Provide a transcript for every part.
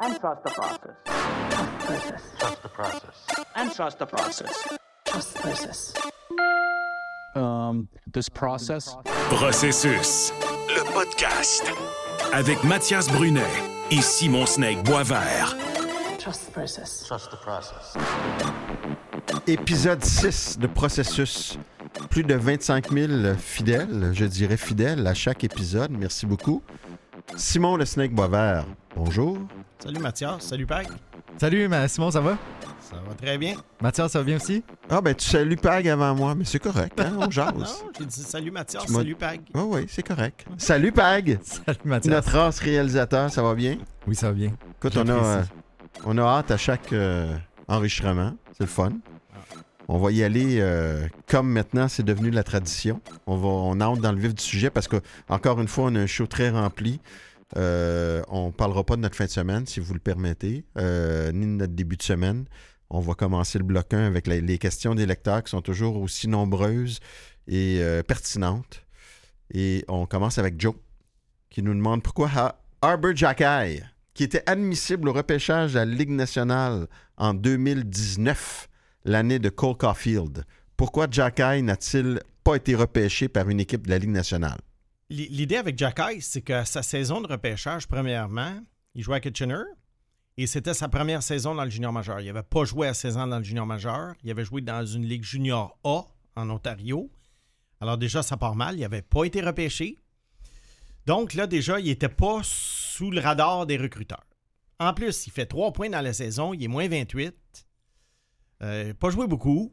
And trust the process. Trust the process. This process? Processus, le podcast. Avec Mathias Brunet et Simon Snake Boisvert. Trust the process. Trust the process. Épisode 6 de Processus. Plus de 25 000 fidèles, je dirais fidèles à chaque épisode. Merci beaucoup. Simon le Snake Boisvert, bonjour. Salut Mathias, salut Pag. Salut, ma- Simon, ça va? Ça va très bien. Mathias, ça va bien aussi? Ah ben tu salues Pag avant moi, mais c'est correct, hein? on jase. Non, j'ai dit salut Mathias, Tu m'as- salut Pag. Oh oui, c'est correct. Salut Pag, Salut, Mathias. notre race réalisateur, ça va bien? Oui, ça va bien. Écoute, on a, euh. On a hâte à chaque euh, enregistrement. C'est le fun. On va y aller euh, comme maintenant, c'est devenu la tradition. On, va, on entre dans le vif du sujet parce que, encore une fois, on a un show très rempli. Euh, on ne parlera pas de notre fin de semaine, si vous le permettez, euh, ni de notre début de semaine. On va commencer le bloc 1 avec les questions des lecteurs qui sont toujours aussi nombreuses et pertinentes. Et on commence avec Joe, qui nous demande pourquoi Ha- Arbor Jackay, qui était admissible au repêchage à la Ligue nationale en 2019, l'année de Cole Caulfield, pourquoi Jackay n'a-t-il pas été repêché par une équipe de la Ligue nationale? L'idée avec Jacky, c'est que sa saison de repêchage, premièrement, il jouait à Kitchener et c'était sa première saison dans le junior majeur. Il n'avait pas joué à 16 ans dans le junior majeur. Il avait joué dans une ligue junior A en Ontario. Alors déjà, ça part mal. Il n'avait pas été repêché. Donc là, déjà, il n'était pas sous le radar des recruteurs. En plus, il fait 3 points dans la saison. Il est moins 28. Euh, pas joué beaucoup.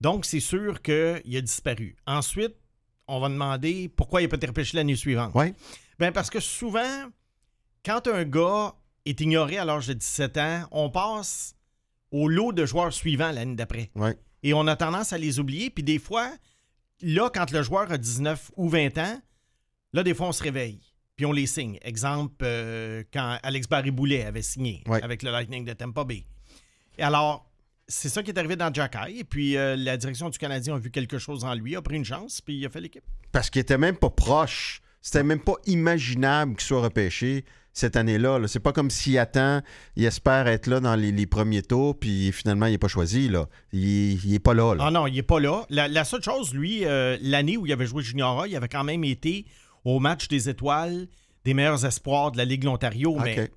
Donc, c'est sûr qu'il a disparu. Ensuite, on va demander pourquoi il n'a pas été repêché l'année suivante. Ouais. Ben parce que souvent, quand un gars est ignoré à l'âge de 17 ans, on passe au lot de joueurs suivants l'année d'après. Et on a tendance à les oublier. Puis des fois, là, quand le joueur a 19 ou 20 ans, là, des fois, on se réveille. Puis on les signe. Exemple, euh, quand Alex Barry-Boulet avait signé Ouais. avec le Lightning de Tampa Bay. Et alors, c'est ça qui est arrivé dans Jacky. Et puis, euh, la direction du Canadien a vu quelque chose en lui, a pris une chance, puis il a fait l'équipe. Parce qu'il était même pas proche. C'était même pas imaginable qu'il soit repêché cette année-là. là. C'est pas comme s'il attend, il espère être là dans les, les premiers tours, puis finalement, il n'est pas choisi. Là. Il, il est pas là. là. Ah non, il n'est pas là. La, la seule chose, lui, euh, l'année où il avait joué Junior A, il avait quand même été au match des étoiles des meilleurs espoirs de la Ligue de l'Ontario. Mais,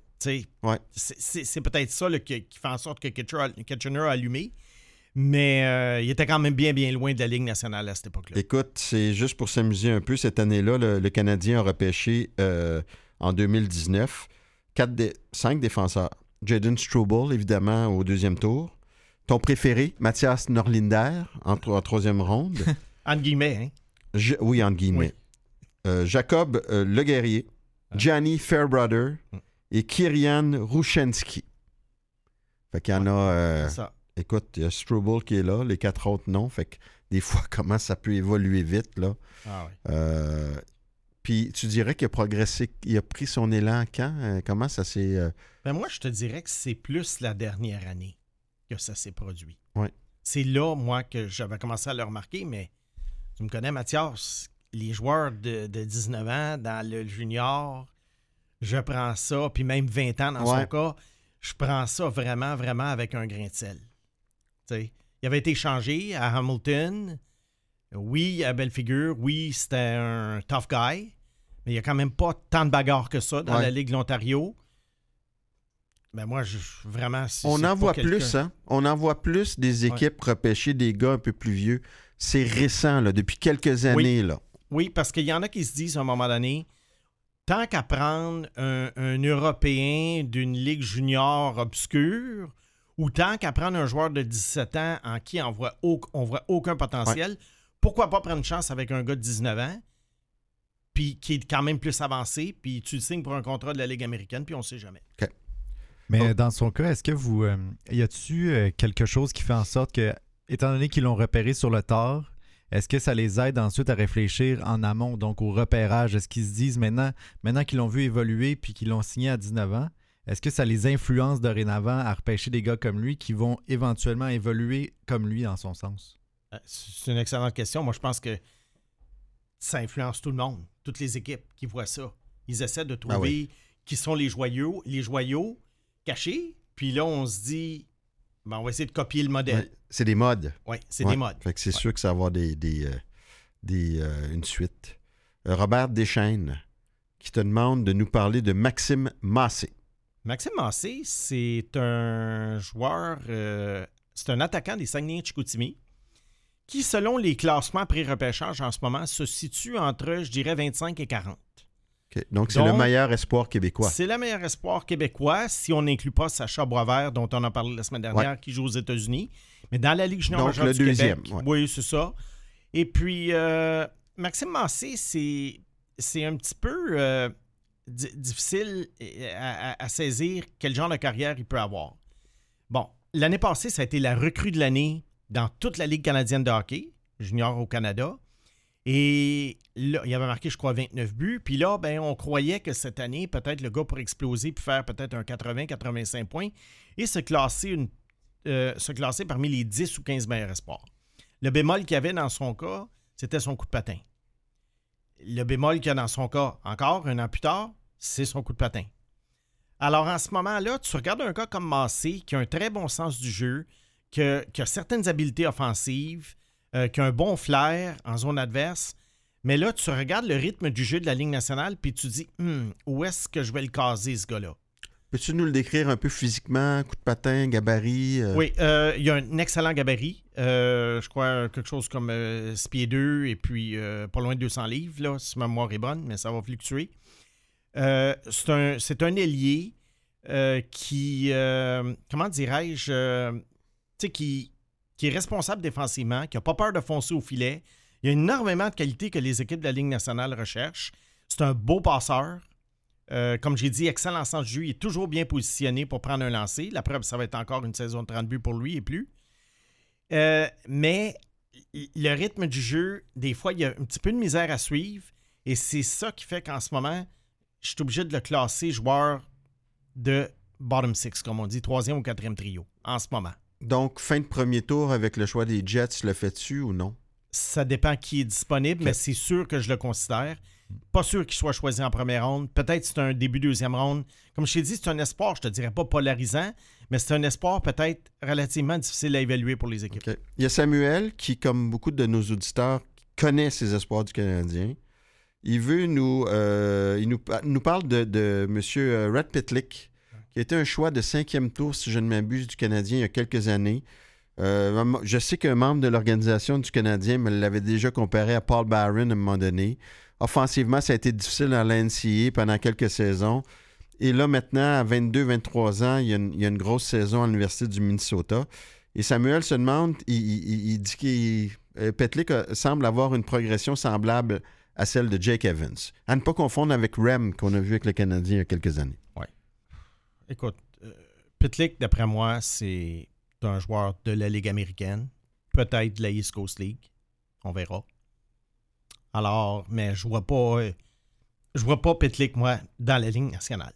Ouais. c'est- peut-être ça là, qui, qui fait en sorte que Kitchener a, allumé. Mais euh, il était quand même bien, bien loin de la Ligue nationale à cette époque-là. Écoute, c'est juste pour s'amuser un peu. Cette année-là, le, le Canadien a repêché euh, en 2019 quatre dé- cinq défenseurs. Jaden Struble, évidemment, au deuxième tour. Ton préféré, Mathias Norlinder, en, en troisième ronde. Entre guillemets, hein? Je- oui, entre guillemets. Jacob euh, Le Guerrier, Gianni Fairbrother Mm. et Kirian Rushensky. Fait qu'il y en a. euh, ça. écoute, il y a Struble qui est là, les quatre autres non. Fait que des fois, comment ça peut évoluer vite, là. Ah. Euh, puis tu dirais qu'il a progressé, il a pris son élan quand? Euh, comment ça s'est. euh, Ben moi, je te dirais que c'est plus la dernière année que ça s'est produit. Ouais. C'est là, moi, que j'avais commencé à le remarquer, mais tu me connais, Mathias, les joueurs de, de 19 ans dans le junior, je prends ça, puis même 20 ans dans Ouais. son cas, je prends ça vraiment, vraiment avec un grain de sel. Il avait été changé à Hamilton. Oui, à belle figure. Oui, c'était un tough guy. Mais il n'y a quand même pas tant de bagarres que ça dans Ouais. la Ligue de l'Ontario. Ben moi, je, vraiment. c'est- On en voit plus, hein? On en voit plus des équipes repêcher des gars un peu plus vieux. C'est récent, là, depuis quelques années, là. Oui, parce qu'il y en a qui se disent à un moment donné, tant qu'à prendre un, un Européen d'une ligue junior obscure, ou tant qu'à prendre un joueur de 17 ans en qui on voit, au- on voit aucun potentiel, pourquoi pas prendre une chance avec un gars de 19 ans, puis qui est quand même plus avancé, puis tu le signes pour un contrat de la Ligue américaine, puis on sait jamais. Mais Oh. dans son cas, est-ce que vous. euh, y a-tu euh, quelque chose qui fait en sorte que, étant donné qu'ils l'ont repéré sur le tard, est-ce que ça les aide ensuite à réfléchir en amont, donc au repérage? Est-ce qu'ils se disent maintenant, maintenant qu'ils l'ont vu évoluer puis qu'ils l'ont signé à 19 ans, est-ce que ça les influence dorénavant à repêcher des gars comme lui qui vont éventuellement évoluer comme lui dans son sens? Euh, C'est une excellente question. Moi, je pense que ça influence tout le monde, toutes les équipes qui voient ça. Ils essaient de trouver Ah oui. qui sont les joyaux, les joyaux cachés. Puis là, on se dit, ben, on va essayer de copier le modèle. Ouais, C'est des modes. Oui, c'est Ouais. des modes. Fait que c'est Ouais. sûr que ça va avoir des, des, euh, des, euh, une suite. Euh, Robert Deschaines, qui te demande de nous parler de Maxime Massé. Maxime Massé, c'est un joueur, euh, c'est un attaquant des Saguenay-Chicoutimi qui, selon les classements pré-repêchage en ce moment, se situe entre, je dirais, 25 et 40. Donc, c'est le meilleur espoir québécois. C'est le meilleur espoir québécois si on n'inclut pas Sacha Boisvert, dont on a parlé la semaine dernière, qui joue aux États-Unis. Mais dans la Ligue junior Donc, le du deuxième, Québec, ouais. oui, c'est ça. Et puis, euh, Maxime Massé, c'est, c'est un petit peu euh, di- difficile euh, à, à- à saisir quel genre de carrière il peut avoir. Bon, l'année passée, ça a été la recrue de l'année dans toute la Ligue canadienne de hockey, junior au Canada. Et là, il avait marqué, je crois, 29 buts. Puis là, ben, on croyait que cette année, peut-être le gars pourrait exploser puis faire peut-être un 80-85 points et se classer, euh, se classer parmi les 10 ou 15 meilleurs espoirs. Le bémol qu'il avait dans son cas, c'était son coup de patin. Le bémol qu'il a dans son cas, encore un an plus tard, c'est son coup de patin. Alors en ce moment-là, tu regardes un gars comme Massé qui a un très bon sens du jeu, qui a certaines habiletés offensives, euh, qui a un bon flair en zone adverse. Mais là, tu regardes le rythme du jeu de la Ligue nationale, puis tu dis, Hum, où est-ce que je vais le caser, ce gars-là? Peux-tu nous le décrire un peu physiquement? Coup de patin, gabarit? euh, Oui, euh, il y a un excellent gabarit. Euh, je crois quelque chose comme 6 pieds 2 et puis pas loin de 200 livres, là, si ma mémoire est bonne, mais ça va fluctuer. C'est un, un ailier qui, comment dirais-je, tu sais, qui, qui est responsable défensivement, qui n'a pas peur de foncer au filet. Il y a énormément de qualités que les équipes de la Ligue nationale recherchent. C'est un beau passeur. Euh, comme j'ai dit, excellent sens du jeu. Il est toujours bien positionné pour prendre un lancer. La preuve, ça va être encore une saison de 30 buts pour lui et plus. Euh, mais le rythme du jeu, des fois, il y a un petit peu de misère à suivre. Et c'est ça qui fait qu'en ce moment, je suis obligé de le classer joueur de bottom six, comme on dit, troisième ou quatrième trio, en ce moment. Donc, fin de premier tour avec le choix des Jets, le fais-tu ou non? Ça dépend qui est disponible, mais c'est sûr que je le considère. Pas sûr qu'il soit choisi en première ronde. Peut-être c'est un début deuxième ronde. Comme je t'ai dit, c'est un espoir, je te dirais pas polarisant, mais c'est un espoir peut-être relativement difficile à évaluer pour les équipes. Il y a Samuel qui, comme beaucoup de nos auditeurs, connaît ses espoirs du Canadien. Il veut nous. euh, il nous, nous parle de, de M. Red Pitlick, qui été un choix de cinquième tour, si je ne m'abuse, du Canadien il y a quelques années. Euh, je sais qu'un membre de l'organisation du Canadien me l'avait déjà comparé à Paul Barron à un moment donné. Offensivement, ça a été difficile la NCAA pendant quelques saisons. Et là, maintenant, à 22-23 ans, il y, a une, grosse saison à l'Université du Minnesota. Et Samuel se demande, il, dit qu'il. euh, Petlick a- semble avoir une progression semblable à celle de Jake Evans. À ne pas confondre avec Rem qu'on a vu avec le Canadien il y a quelques années. Écoute, euh, Pitlick, d'après moi, c'est un joueur de la Ligue américaine, peut-être de la East Coast League. On verra. Alors, mais je vois pas. euh, je vois pas Pitlick, moi, dans la Ligue nationale.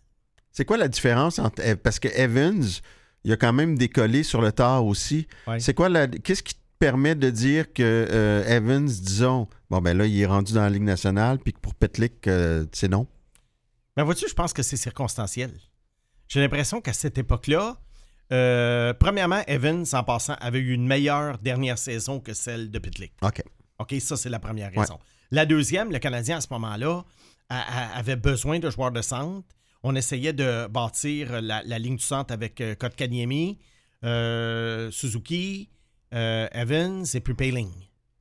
C'est quoi la différence entre. Parce que Evans, il a quand même décollé sur le tard aussi. Ouais. C'est quoi la. Qu'est-ce qui te permet de dire que euh, Evans, disons, bon, ben là, il est rendu dans la Ligue nationale, puis que pour Petlick, euh, c'est non? Mais vois-tu, je pense que c'est circonstanciel. J'ai l'impression qu'à cette époque-là, euh, premièrement, Evans, en passant, avait eu une meilleure dernière saison que celle de Pitlick. OK. OK, ça, c'est la première raison. La deuxième, le Canadien, à ce moment-là, avait besoin de joueurs de centre. On essayait de bâtir la, la ligne du centre avec euh, Kotkaniemi, euh, Suzuki, Evans et puis Payling.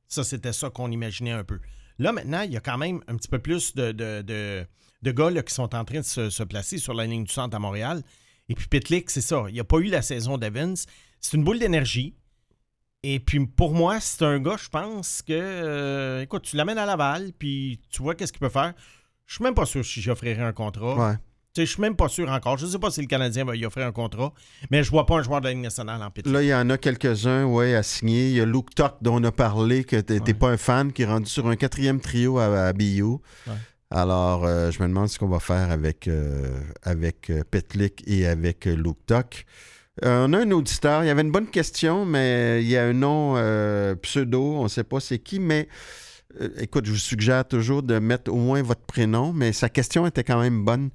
Ça, c'était ça qu'on imaginait un peu. Là, maintenant, il y a quand même un petit peu plus de, de, de- de gars là, qui sont en train de se, se placer sur la ligne du centre à Montréal. Et puis Pitlick, c'est ça. Il n'y a pas eu la saison d'Evans. C'est une boule d'énergie. Et puis pour moi, c'est un gars, je pense que, euh, écoute, tu l'amènes à Laval, puis tu vois qu'est-ce qu'il peut faire. Je suis même pas sûr si j'offrirais un contrat. Ouais. Tu Je suis même pas sûr encore. Je sais pas si le Canadien va y offrir un contrat, mais je vois pas un joueur de la Ligue nationale en Pitlick. Là, il y en a quelques-uns, ouais, à signer. Il y a Luke Tuck, dont on a parlé, que Ouais. pas un fan, qui est rendu sur un quatrième trio à, à BU. Ouais. Alors, euh, je me demande ce qu'on va faire avec, euh, avec euh, Petlik et avec Luke Tuck. On a un auditeur. Il y avait une bonne question, mais il y a un nom pseudo. On ne sait pas c'est qui, mais écoute, je vous suggère toujours de mettre au moins votre prénom, mais sa question était quand même bonne.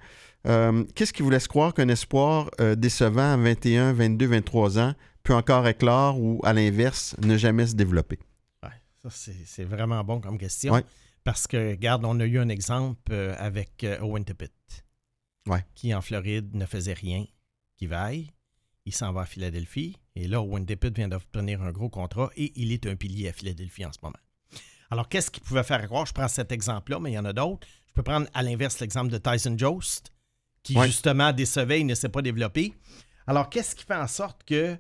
Qu'est-ce qui vous laisse croire qu'un espoir décevant à 21, 22, 23 ans peut encore éclore ou, à l'inverse, ne jamais se développer? Ouais, ça, c'est c'est vraiment bon comme question. Ouais. Parce que, regarde, on a eu un exemple euh, avec euh, Owen Tippett. Ouais. Qui, en Floride, ne faisait rien qui vaille. Il s'en va à Philadelphie. Et là, Owen Tippett vient d'obtenir un gros contrat et il est un pilier à Philadelphie en ce moment. Alors, qu'est-ce qu'il pouvait faire croire? Je prends cet exemple-là, mais il y en a d'autres. Je peux prendre à l'inverse l'exemple de Tyson Jost, qui Ouais. justement décevait, il ne s'est pas développé. Alors, qu'est-ce qui fait en sorte que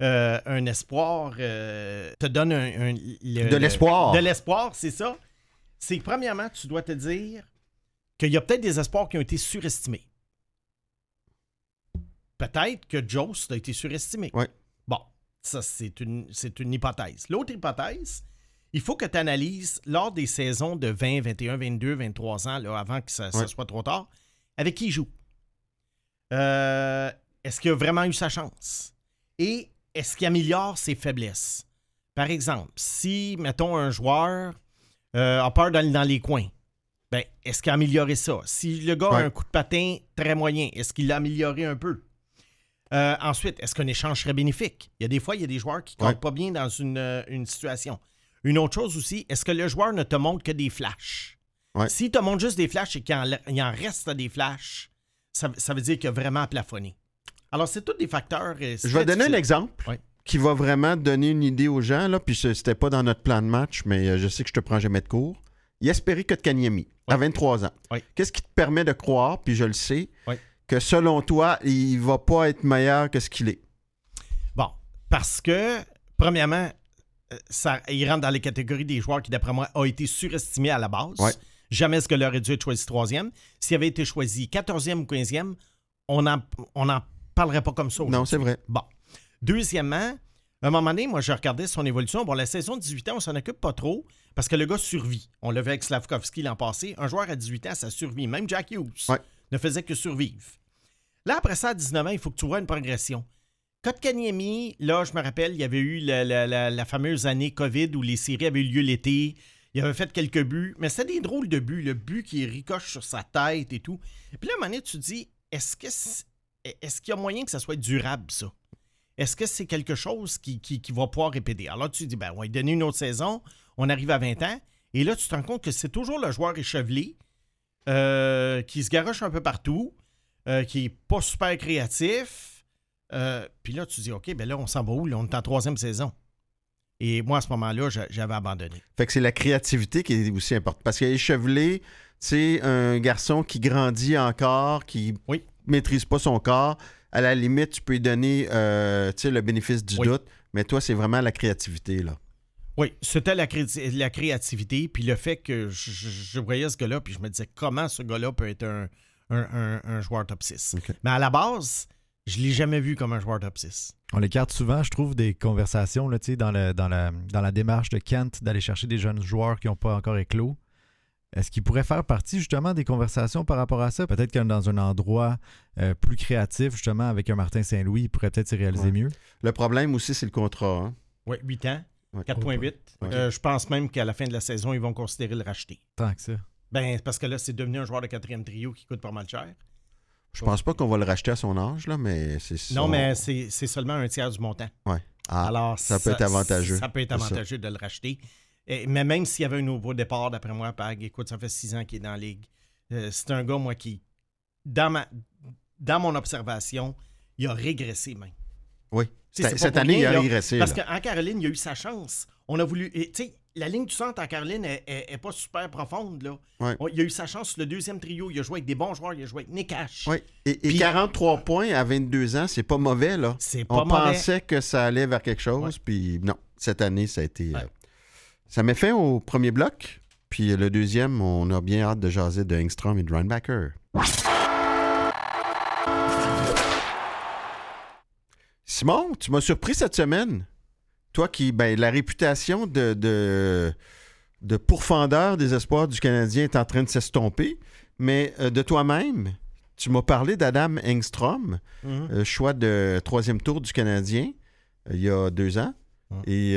euh, un espoir euh, te donne un, un- le- De l'espoir. De l'espoir, c'est ça. C'est que premièrement, tu dois te dire qu'il y a peut-être des espoirs qui ont été surestimés. Peut-être que Jost a été surestimé. Ouais. Bon, ça, c'est une, c'est une hypothèse. L'autre hypothèse, il faut que tu analyses lors des saisons de 20, 21, 22, 23 ans, là, avant que ça, ça Ouais. soit trop tard, avec qui il joue. Euh, est-ce qu'il a vraiment eu sa chance? Et est-ce qu'il améliore ses faiblesses? Par exemple, si, mettons, un joueur euh, a peur d'aller dans les coins, ben, est-ce qu'il a amélioré ça? Si le gars Ouais. a un coup de patin très moyen, est-ce qu'il l'a amélioré un peu? Euh, ensuite, est-ce qu'un échange serait bénéfique? Il y a des fois, il y a des joueurs qui ne Ouais. comptent pas bien dans une, euh, une situation. Une autre chose aussi, est-ce que le joueur ne te montre que des flashs? Ouais. S'il te montre juste des flashs et qu'il en, reste des flashs, ça, ça veut dire qu'il a vraiment plafonné. Alors, c'est tous des facteurs. Je vais donner un exemple. Qui va vraiment donner une idée aux gens. Là, puis ce- c'était pas dans notre plan de match, mais euh, je sais que je te prends jamais de cours. Yasperi Kotkaniemi, à 23 ans. Qu'est-ce qui te permet de croire, puis je le sais, que selon toi, il va pas être meilleur que ce qu'il est? Bon, parce que, premièrement, euh, ça, il rentre dans les catégories des joueurs qui, d'après moi, ont été surestimés à la base. Jamais ce que aurait dû être choisi troisième. S'il avait été choisi 14e ou 15e, on n'en on parlerait pas comme ça. Non, c'est vrai. Bon. Deuxièmement, à un moment donné, moi, je regardais son évolution. Bon, la saison de 18 ans, on s'en occupe pas trop parce que le gars survit. On l'a vu avec Slavkovski l'an passé. Un joueur à 18 ans, ça survit. Même Jack Hughes Ouais. ne faisait que survivre. Là, après ça, à 19 ans, il faut que tu vois une progression. Kotkaniemi, là, je me rappelle, il y avait eu la, la- la- la fameuse année COVID où les séries avaient eu lieu l'été. Il avait fait quelques buts, mais c'était des drôles de buts. Le but qui ricoche sur sa tête et tout. Puis là, à un moment donné, tu te dis, est-ce que c'est- est-ce qu'il y a moyen que ça soit durable, ça? Est-ce que c'est quelque chose qui, qui- qui va pouvoir répéter? Alors tu te dis, ben, on va lui donner une autre saison, on arrive à 20 ans, et là, tu te rends compte que c'est toujours le joueur échevelé euh, qui se garoche un peu partout, euh, qui est pas super créatif. Euh, Puis là, tu te dis, OK, ben là, on s'en va où? Là, on est en troisième saison. Et moi, à ce moment-là, j'a- j'avais abandonné. Fait que c'est la créativité qui est aussi importante. Parce qu'échevelé, c'est un garçon qui grandit encore, qui Oui. maîtrise pas son corps. À la limite, tu peux lui donner euh, tu sais, le bénéfice du Oui. doute. Mais toi, c'est vraiment la créativité, là. Oui, c'était la, cré- la créativité, puis le fait que je, voyais ce gars-là, puis je me disais comment ce gars-là peut être un, un- un- un joueur top 6. OK. Mais à la base, je l'ai jamais vu comme un joueur top 6. On écarte souvent, je trouve, des conversations là, tu sais, dans, le, dans, la, dans la démarche de Kent d'aller chercher des jeunes joueurs qui n'ont pas encore éclos. Est-ce qu'il pourrait faire partie justement des conversations par rapport à ça? Peut-être que dans un endroit euh, plus créatif, justement, avec un Martin Saint-Louis, il pourrait peut-être s'y réaliser Ouais. mieux? Le problème aussi, c'est le contrat. hein. Oui, 8 ans, Ouais. 4.8. Ok. Euh, je pense même qu'à la fin de la saison, ils vont considérer le racheter. Tant que ça. Ben, parce que là, c'est devenu un joueur de quatrième trio qui coûte pas mal cher. Je pense pas qu'on va le racheter à son âge, là, mais c'est Non, son- mais c'est c'est seulement un tiers du montant. Ouais. Ah, Alors, ça peut être avantageux. Ça peut être avantageux de le racheter. Et- mais même s'il y avait un nouveau départ, d'après moi, Pag, écoute, ça fait six ans qu'il est dans la ligue. Euh, c'est un gars, moi, qui, dans, ma, dans mon observation, il a régressé même. oui. Cette, année, rien, il a là. régressé. Parce qu'en Caroline, il a eu sa chance. On a voulu. Tu sais, la ligne du centre en Caroline n'est pas super profonde. Là. On- il a eu sa chance sur le deuxième trio. Il a joué avec des bons joueurs. Il a joué avec Nick Ash. Oui. Et, et Puis- 43 points à 22 ans, c'est pas mauvais, là. C'est pas On mauvais. pensait que ça allait vers quelque chose, puis non. Cette année, ça a été. Euh, ça met fin au premier bloc. Puis le deuxième, on a bien hâte de jaser de Engstrom et de Runbacker. Simon, tu m'as surpris cette semaine. Toi qui, ben, la réputation de, de, de pourfendeur des espoirs du Canadien est en train de s'estomper, mais euh, de toi-même, tu m'as parlé d'Adam Engstrom, Mhm. euh, choix de troisième tour du Canadien euh, il y a deux ans. Et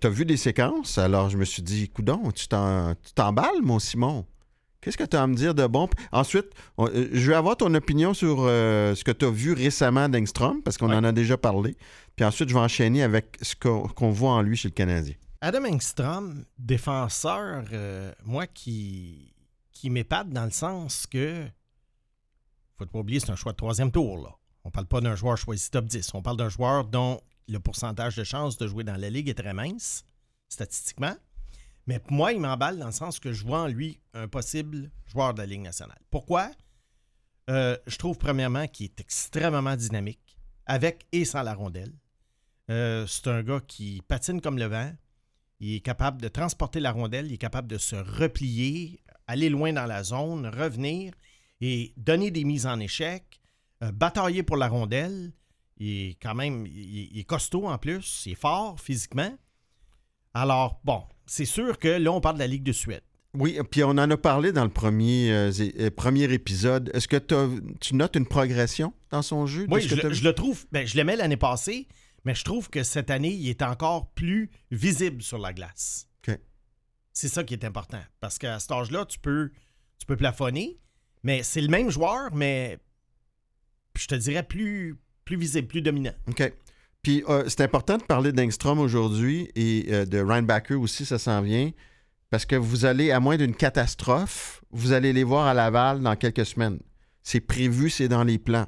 tu as vu des séquences, alors je me suis dit, coudon, tu t'en- tu t'emballes, mon Simon. Qu'est-ce que tu as à me dire de bon? Ensuite, on- euh, je vais avoir ton opinion sur euh, ce que tu as vu récemment d'Engstrom, parce qu'on Ouais. en a déjà parlé. Puis ensuite, je vais enchaîner avec ce qu'on qu'on voit en lui chez le Canadien. Adam Engstrom, défenseur, euh, moi, qui, qui m'épate dans le sens que, faut pas oublier, c'est un choix de troisième tour. Là. On parle pas d'un joueur choisi top 10. On parle d'un joueur dont le pourcentage de chances de jouer dans la Ligue est très mince, statistiquement. Mais moi, il m'emballe dans le sens que je vois en lui un possible joueur de la Ligue nationale. Pourquoi? Euh, je trouve, premièrement, qu'il est extrêmement dynamique, avec et sans la rondelle. Euh, c'est un gars qui patine comme le vent. Il est capable de transporter la rondelle, il est capable de se replier, aller loin dans la zone, revenir et donner des mises en échec, euh, batailler pour la rondelle. Il est quand même il, il est costaud en plus, il est fort physiquement. Alors, bon, c'est sûr que là, on parle de la Ligue de Suède. Oui, puis on en a parlé dans le premier, euh, euh, premier épisode. Est-ce que tu notes une progression dans son jeu? Oui, je, que le- vu? je le trouve, ben, je l'aimais l'année passée, mais je trouve que cette année, il est encore plus visible sur la glace. C'est ça qui est important. Parce qu'à cet âge-là, tu peux, tu peux plafonner, mais c'est le même joueur, mais je te dirais plus, plus visible, plus dominant. OK. Puis euh, c'est important de parler d'Engstrom aujourd'hui et euh, de Reinbacker aussi, ça s'en vient. Parce que vous allez, à moins d'une catastrophe, vous allez les voir à Laval dans quelques semaines. C'est prévu, c'est dans les plans.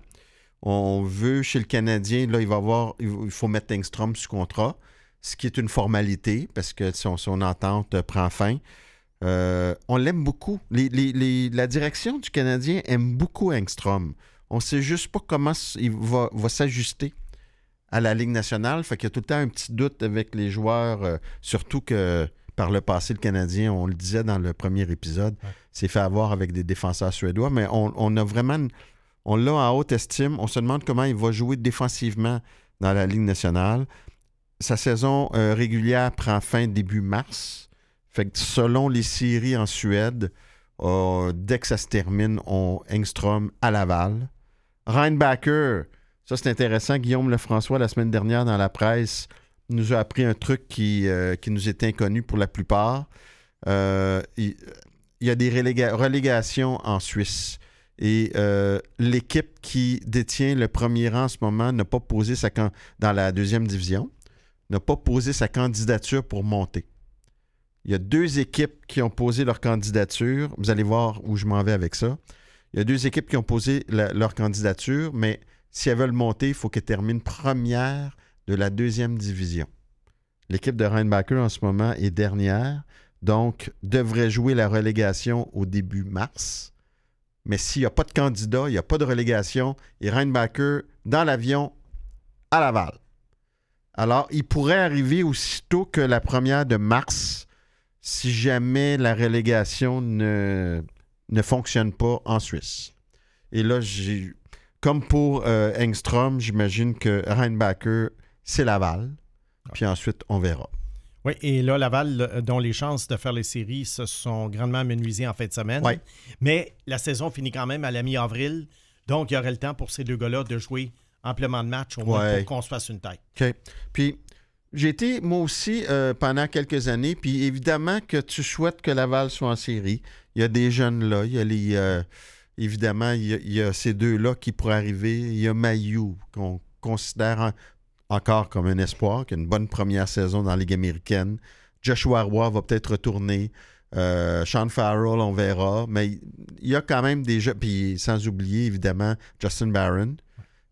On veut, chez le Canadien, là, il va avoir, il faut mettre Engstrom sous contrat, ce qui est une formalité, parce que son, entente prend fin. Euh, on l'aime beaucoup. La direction du Canadien aime beaucoup Engstrom. On ne sait juste pas comment il va, va s'ajuster à la Ligue nationale. Fait qu'il y a tout le temps un petit doute avec les joueurs, euh, surtout que par le passé, le Canadien, on le disait dans le premier épisode, s'est fait avoir avec des défenseurs suédois, mais on, on a vraiment, on l'a en haute estime. On se demande comment il va jouer défensivement dans la Ligue nationale. Sa saison euh, régulière prend fin début mars. Fait que selon les séries en Suède, euh, dès que ça se termine, on Engstrom à Laval. Reinbacker, ça c'est intéressant. Guillaume Lefrançois, la semaine dernière dans la presse, nous a appris un truc qui, euh, nous est inconnu pour la plupart. Euh, il, y a des reléga- relégations en Suisse. Et euh, l'équipe qui détient le premier rang en ce moment n'a pas posé sa dans la deuxième division, n'a pas posé sa candidature pour monter. Il y a deux équipes qui ont posé leur candidature. Vous allez voir où je m'en vais avec ça. Il y a deux équipes qui ont posé leur candidature, mais si elles veulent monter, il faut qu'elles terminent première de la deuxième division. L'équipe de Reinbacker en ce moment est dernière, donc devrait jouer la relégation au début mars. Mais s'il n'y a pas de candidat, il n'y a pas de relégation, et Reinbacker dans l'avion à Laval. Alors, il pourrait arriver aussitôt que la première de mars, si jamais la relégation ne, ne fonctionne pas en Suisse. Et là, j'ai, comme pour euh, Engstrom, j'imagine que Reinbacker, c'est Laval. Puis ensuite, on verra. Oui, et là, Laval, dont les chances de faire les séries se sont grandement amenuisées en fin de semaine. Ouais. Mais la saison finit quand même à la mi-avril. Donc, il y aurait le temps pour ces deux gars-là de jouer amplement de matchs, au moins Ouais. pour qu'on se fasse une tête. OK. Puis, j'ai été, moi aussi, euh, pendant quelques années, puis évidemment que tu souhaites que Laval soit en série. Il y a des jeunes là, il y a les... euh, évidemment, il y a, ces deux-là qui pourraient arriver. Il y a Mayou, qu'on considère en- encore comme un espoir, qui a une bonne première saison dans la Ligue américaine. Joshua Roy va peut-être retourner. Euh, Sean Farrell, on verra. Mais il y a quand même des jeux. Puis sans oublier, évidemment, Justin Barron.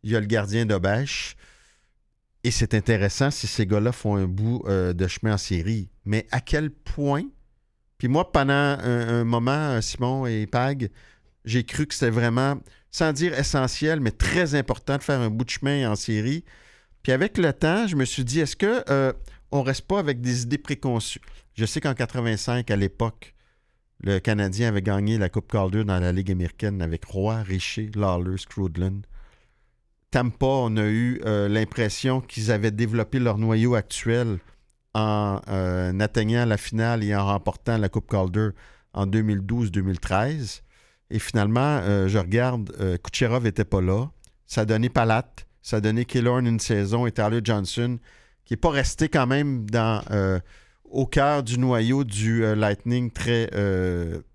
Il y a le gardien de bêche. Et c'est intéressant si ces gars-là font un bout euh, de chemin en série. Mais à quel point. Puis moi, pendant un, moment, euh, Simon et Pag, j'ai cru que c'était vraiment, sans dire essentiel, mais très important de faire un bout de chemin en série. Puis avec le temps, je me suis dit, est-ce que euh, on reste pas avec des idées préconçues? Je sais qu'en 85, à l'époque, le Canadien avait gagné la Coupe Calder dans la Ligue américaine avec Roy, Richer, Lawler, Scrudlin. Tampa, on a eu euh, l'impression qu'ils avaient développé leur noyau actuel en euh, atteignant la finale et en remportant la Coupe Calder en 2012-2013. Et finalement, euh, je regarde, Kucherov n'était pas là. Ça a donné Palat, ça a donné Killorn une saison et Tyler Johnson, qui n'est pas resté quand même au cœur du noyau du Lightning très,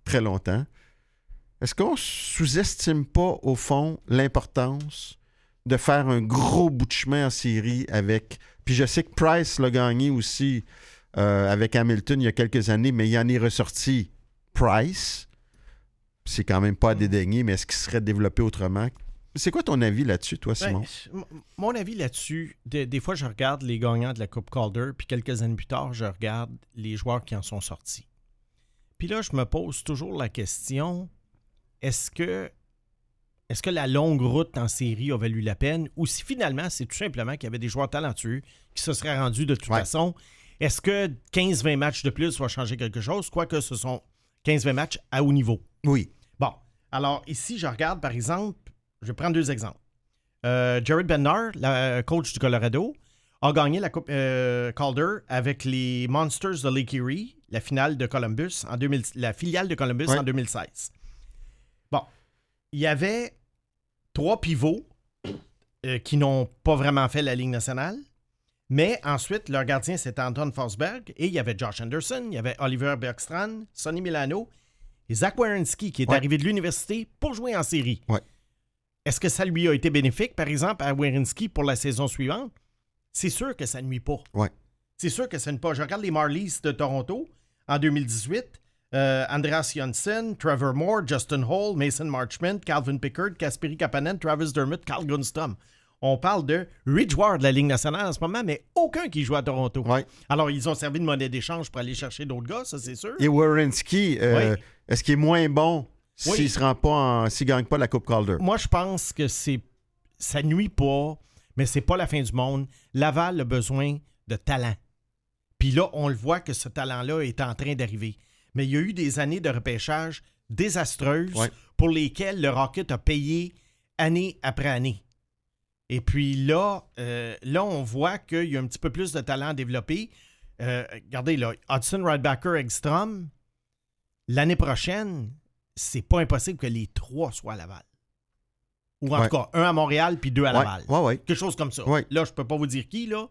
très longtemps. Est-ce qu'on sous-estime pas, au fond, l'importance de faire un gros bout de chemin en série avec. Puis je sais que Price l'a gagné aussi euh, avec Hamilton il y a quelques années, mais il en est ressorti Price. C'est quand même pas à dédaigner, mais est-ce qu'il serait développé autrement? C'est quoi ton avis là-dessus, toi, Ben, Simon? mon avis là-dessus, de- des fois, je regarde les gagnants de la Coupe Calder, puis quelques années plus tard, je regarde les joueurs qui en sont sortis. Puis là, je me pose toujours la question est-ce que, est-ce que la longue route en série a valu la peine ou si finalement, c'est tout simplement qu'il y avait des joueurs talentueux qui se seraient rendus de toute Ouais. façon Est-ce que 15-20 matchs de plus va changer quelque chose Quoique ce sont 15-20 matchs à haut niveau? Oui. Bon, alors ici, je regarde par exemple, je vais prendre deux exemples. Euh, Jared Bednar, le coach du Colorado, a gagné la Coupe euh, Calder avec les Monsters de Lake Erie, la finale de Columbus, en 2000, la filiale de en 2016. Il y avait trois pivots euh, qui n'ont pas vraiment fait la Ligue nationale. Mais ensuite, leur gardien, c'était Anton Forsberg. Et il y avait Josh Anderson, il y avait Oliver Bergstrand, Sonny Milano et Zach Werenski, qui est Ouais. arrivé de l'université pour jouer en série. Ouais. Est-ce que ça lui a été bénéfique, par exemple, à Werenski pour la saison suivante? C'est sûr que ça ne nuit pas. Ouais. C'est sûr que ça ne nuit pas. Je regarde les Marlies de Toronto en 2018. Euh, Andreas Janssen, Trevor Moore, Justin Hall, Mason Marchment, Calvin Pickard, Kasperi Kapanen, Travis Dermott, Carl Gunstrom. On parle de huit joueurs de la Ligue nationale en ce moment, mais aucun qui joue à Toronto. Ouais. Alors, ils ont servi de monnaie d'échange pour aller chercher d'autres gars, ça c'est sûr. Et Wierenski, euh, Oui. est-ce qu'il est moins bon Oui. s'il ne pas s'il gagne pas la Coupe Calder? Moi, je pense que c'est ça nuit pas, mais c'est pas la fin du monde. Laval a besoin de talent. Puis là, on le voit que ce talent-là est en train d'arriver. Mais il y a eu des années de repêchage désastreuses Ouais. pour lesquelles le Rocket a payé année après année. Et puis là, euh, là, on voit qu'il y a un petit peu plus de talent à développer. Euh, regardez, là, Hudson Ridebacker Ekstrom, l'année prochaine, c'est pas impossible que les trois soient à Laval. Ou en Ouais. tout cas, un à Montréal puis deux à Laval. ouais, ouais. Quelque chose comme ça. Là, je peux pas vous dire qui, là.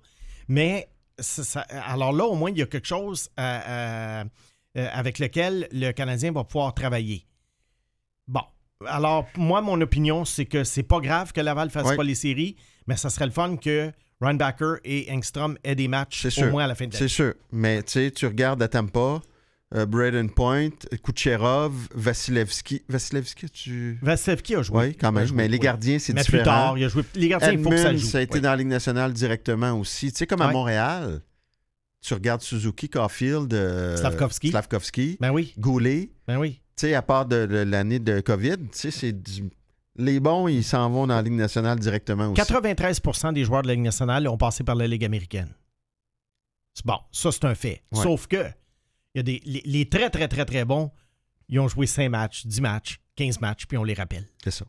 Mais ça- alors là, au moins, il y a quelque chose euh, euh, avec lequel le Canadien va pouvoir travailler. Bon. Alors, moi, mon opinion, c'est que c'est pas grave que Laval fasse pas les séries, mais ça serait le fun que Reinbacker et Engstrom aient des matchs C'est au sûr. moins à la fin de C'est l'année. sûr. Mais tu sais, tu regardes à Tampa, euh, Braden Point, Kucherov, Vasilevski. Vasilevski, tu. Vasilevski a joué. Oui, quand même. joué, mais les gardiens, c'est Mais différent. plus tard, il a joué. Les gardiens, il faut que ça joue. ça a été dans la Ligue nationale directement aussi. Tu sais, comme à Ouais. Montréal, tu regardes Suzuki, Caulfield, euh, Slavkovski. Slavkovski, Ben oui, Goulet. ben oui. Tu sais, à part de, de l'année de COVID, tu sais, c'est du- Les bons, ils s'en vont dans la Ligue nationale directement aussi. 93% des joueurs de la Ligue nationale ont passé par la Ligue américaine. C'est bon, ça c'est un fait. Ouais. Sauf que il y a des, les, les très très très très bons, ils ont joué 5 matchs, 10 matchs, 15 matchs, puis on les rappelle. C'est ça.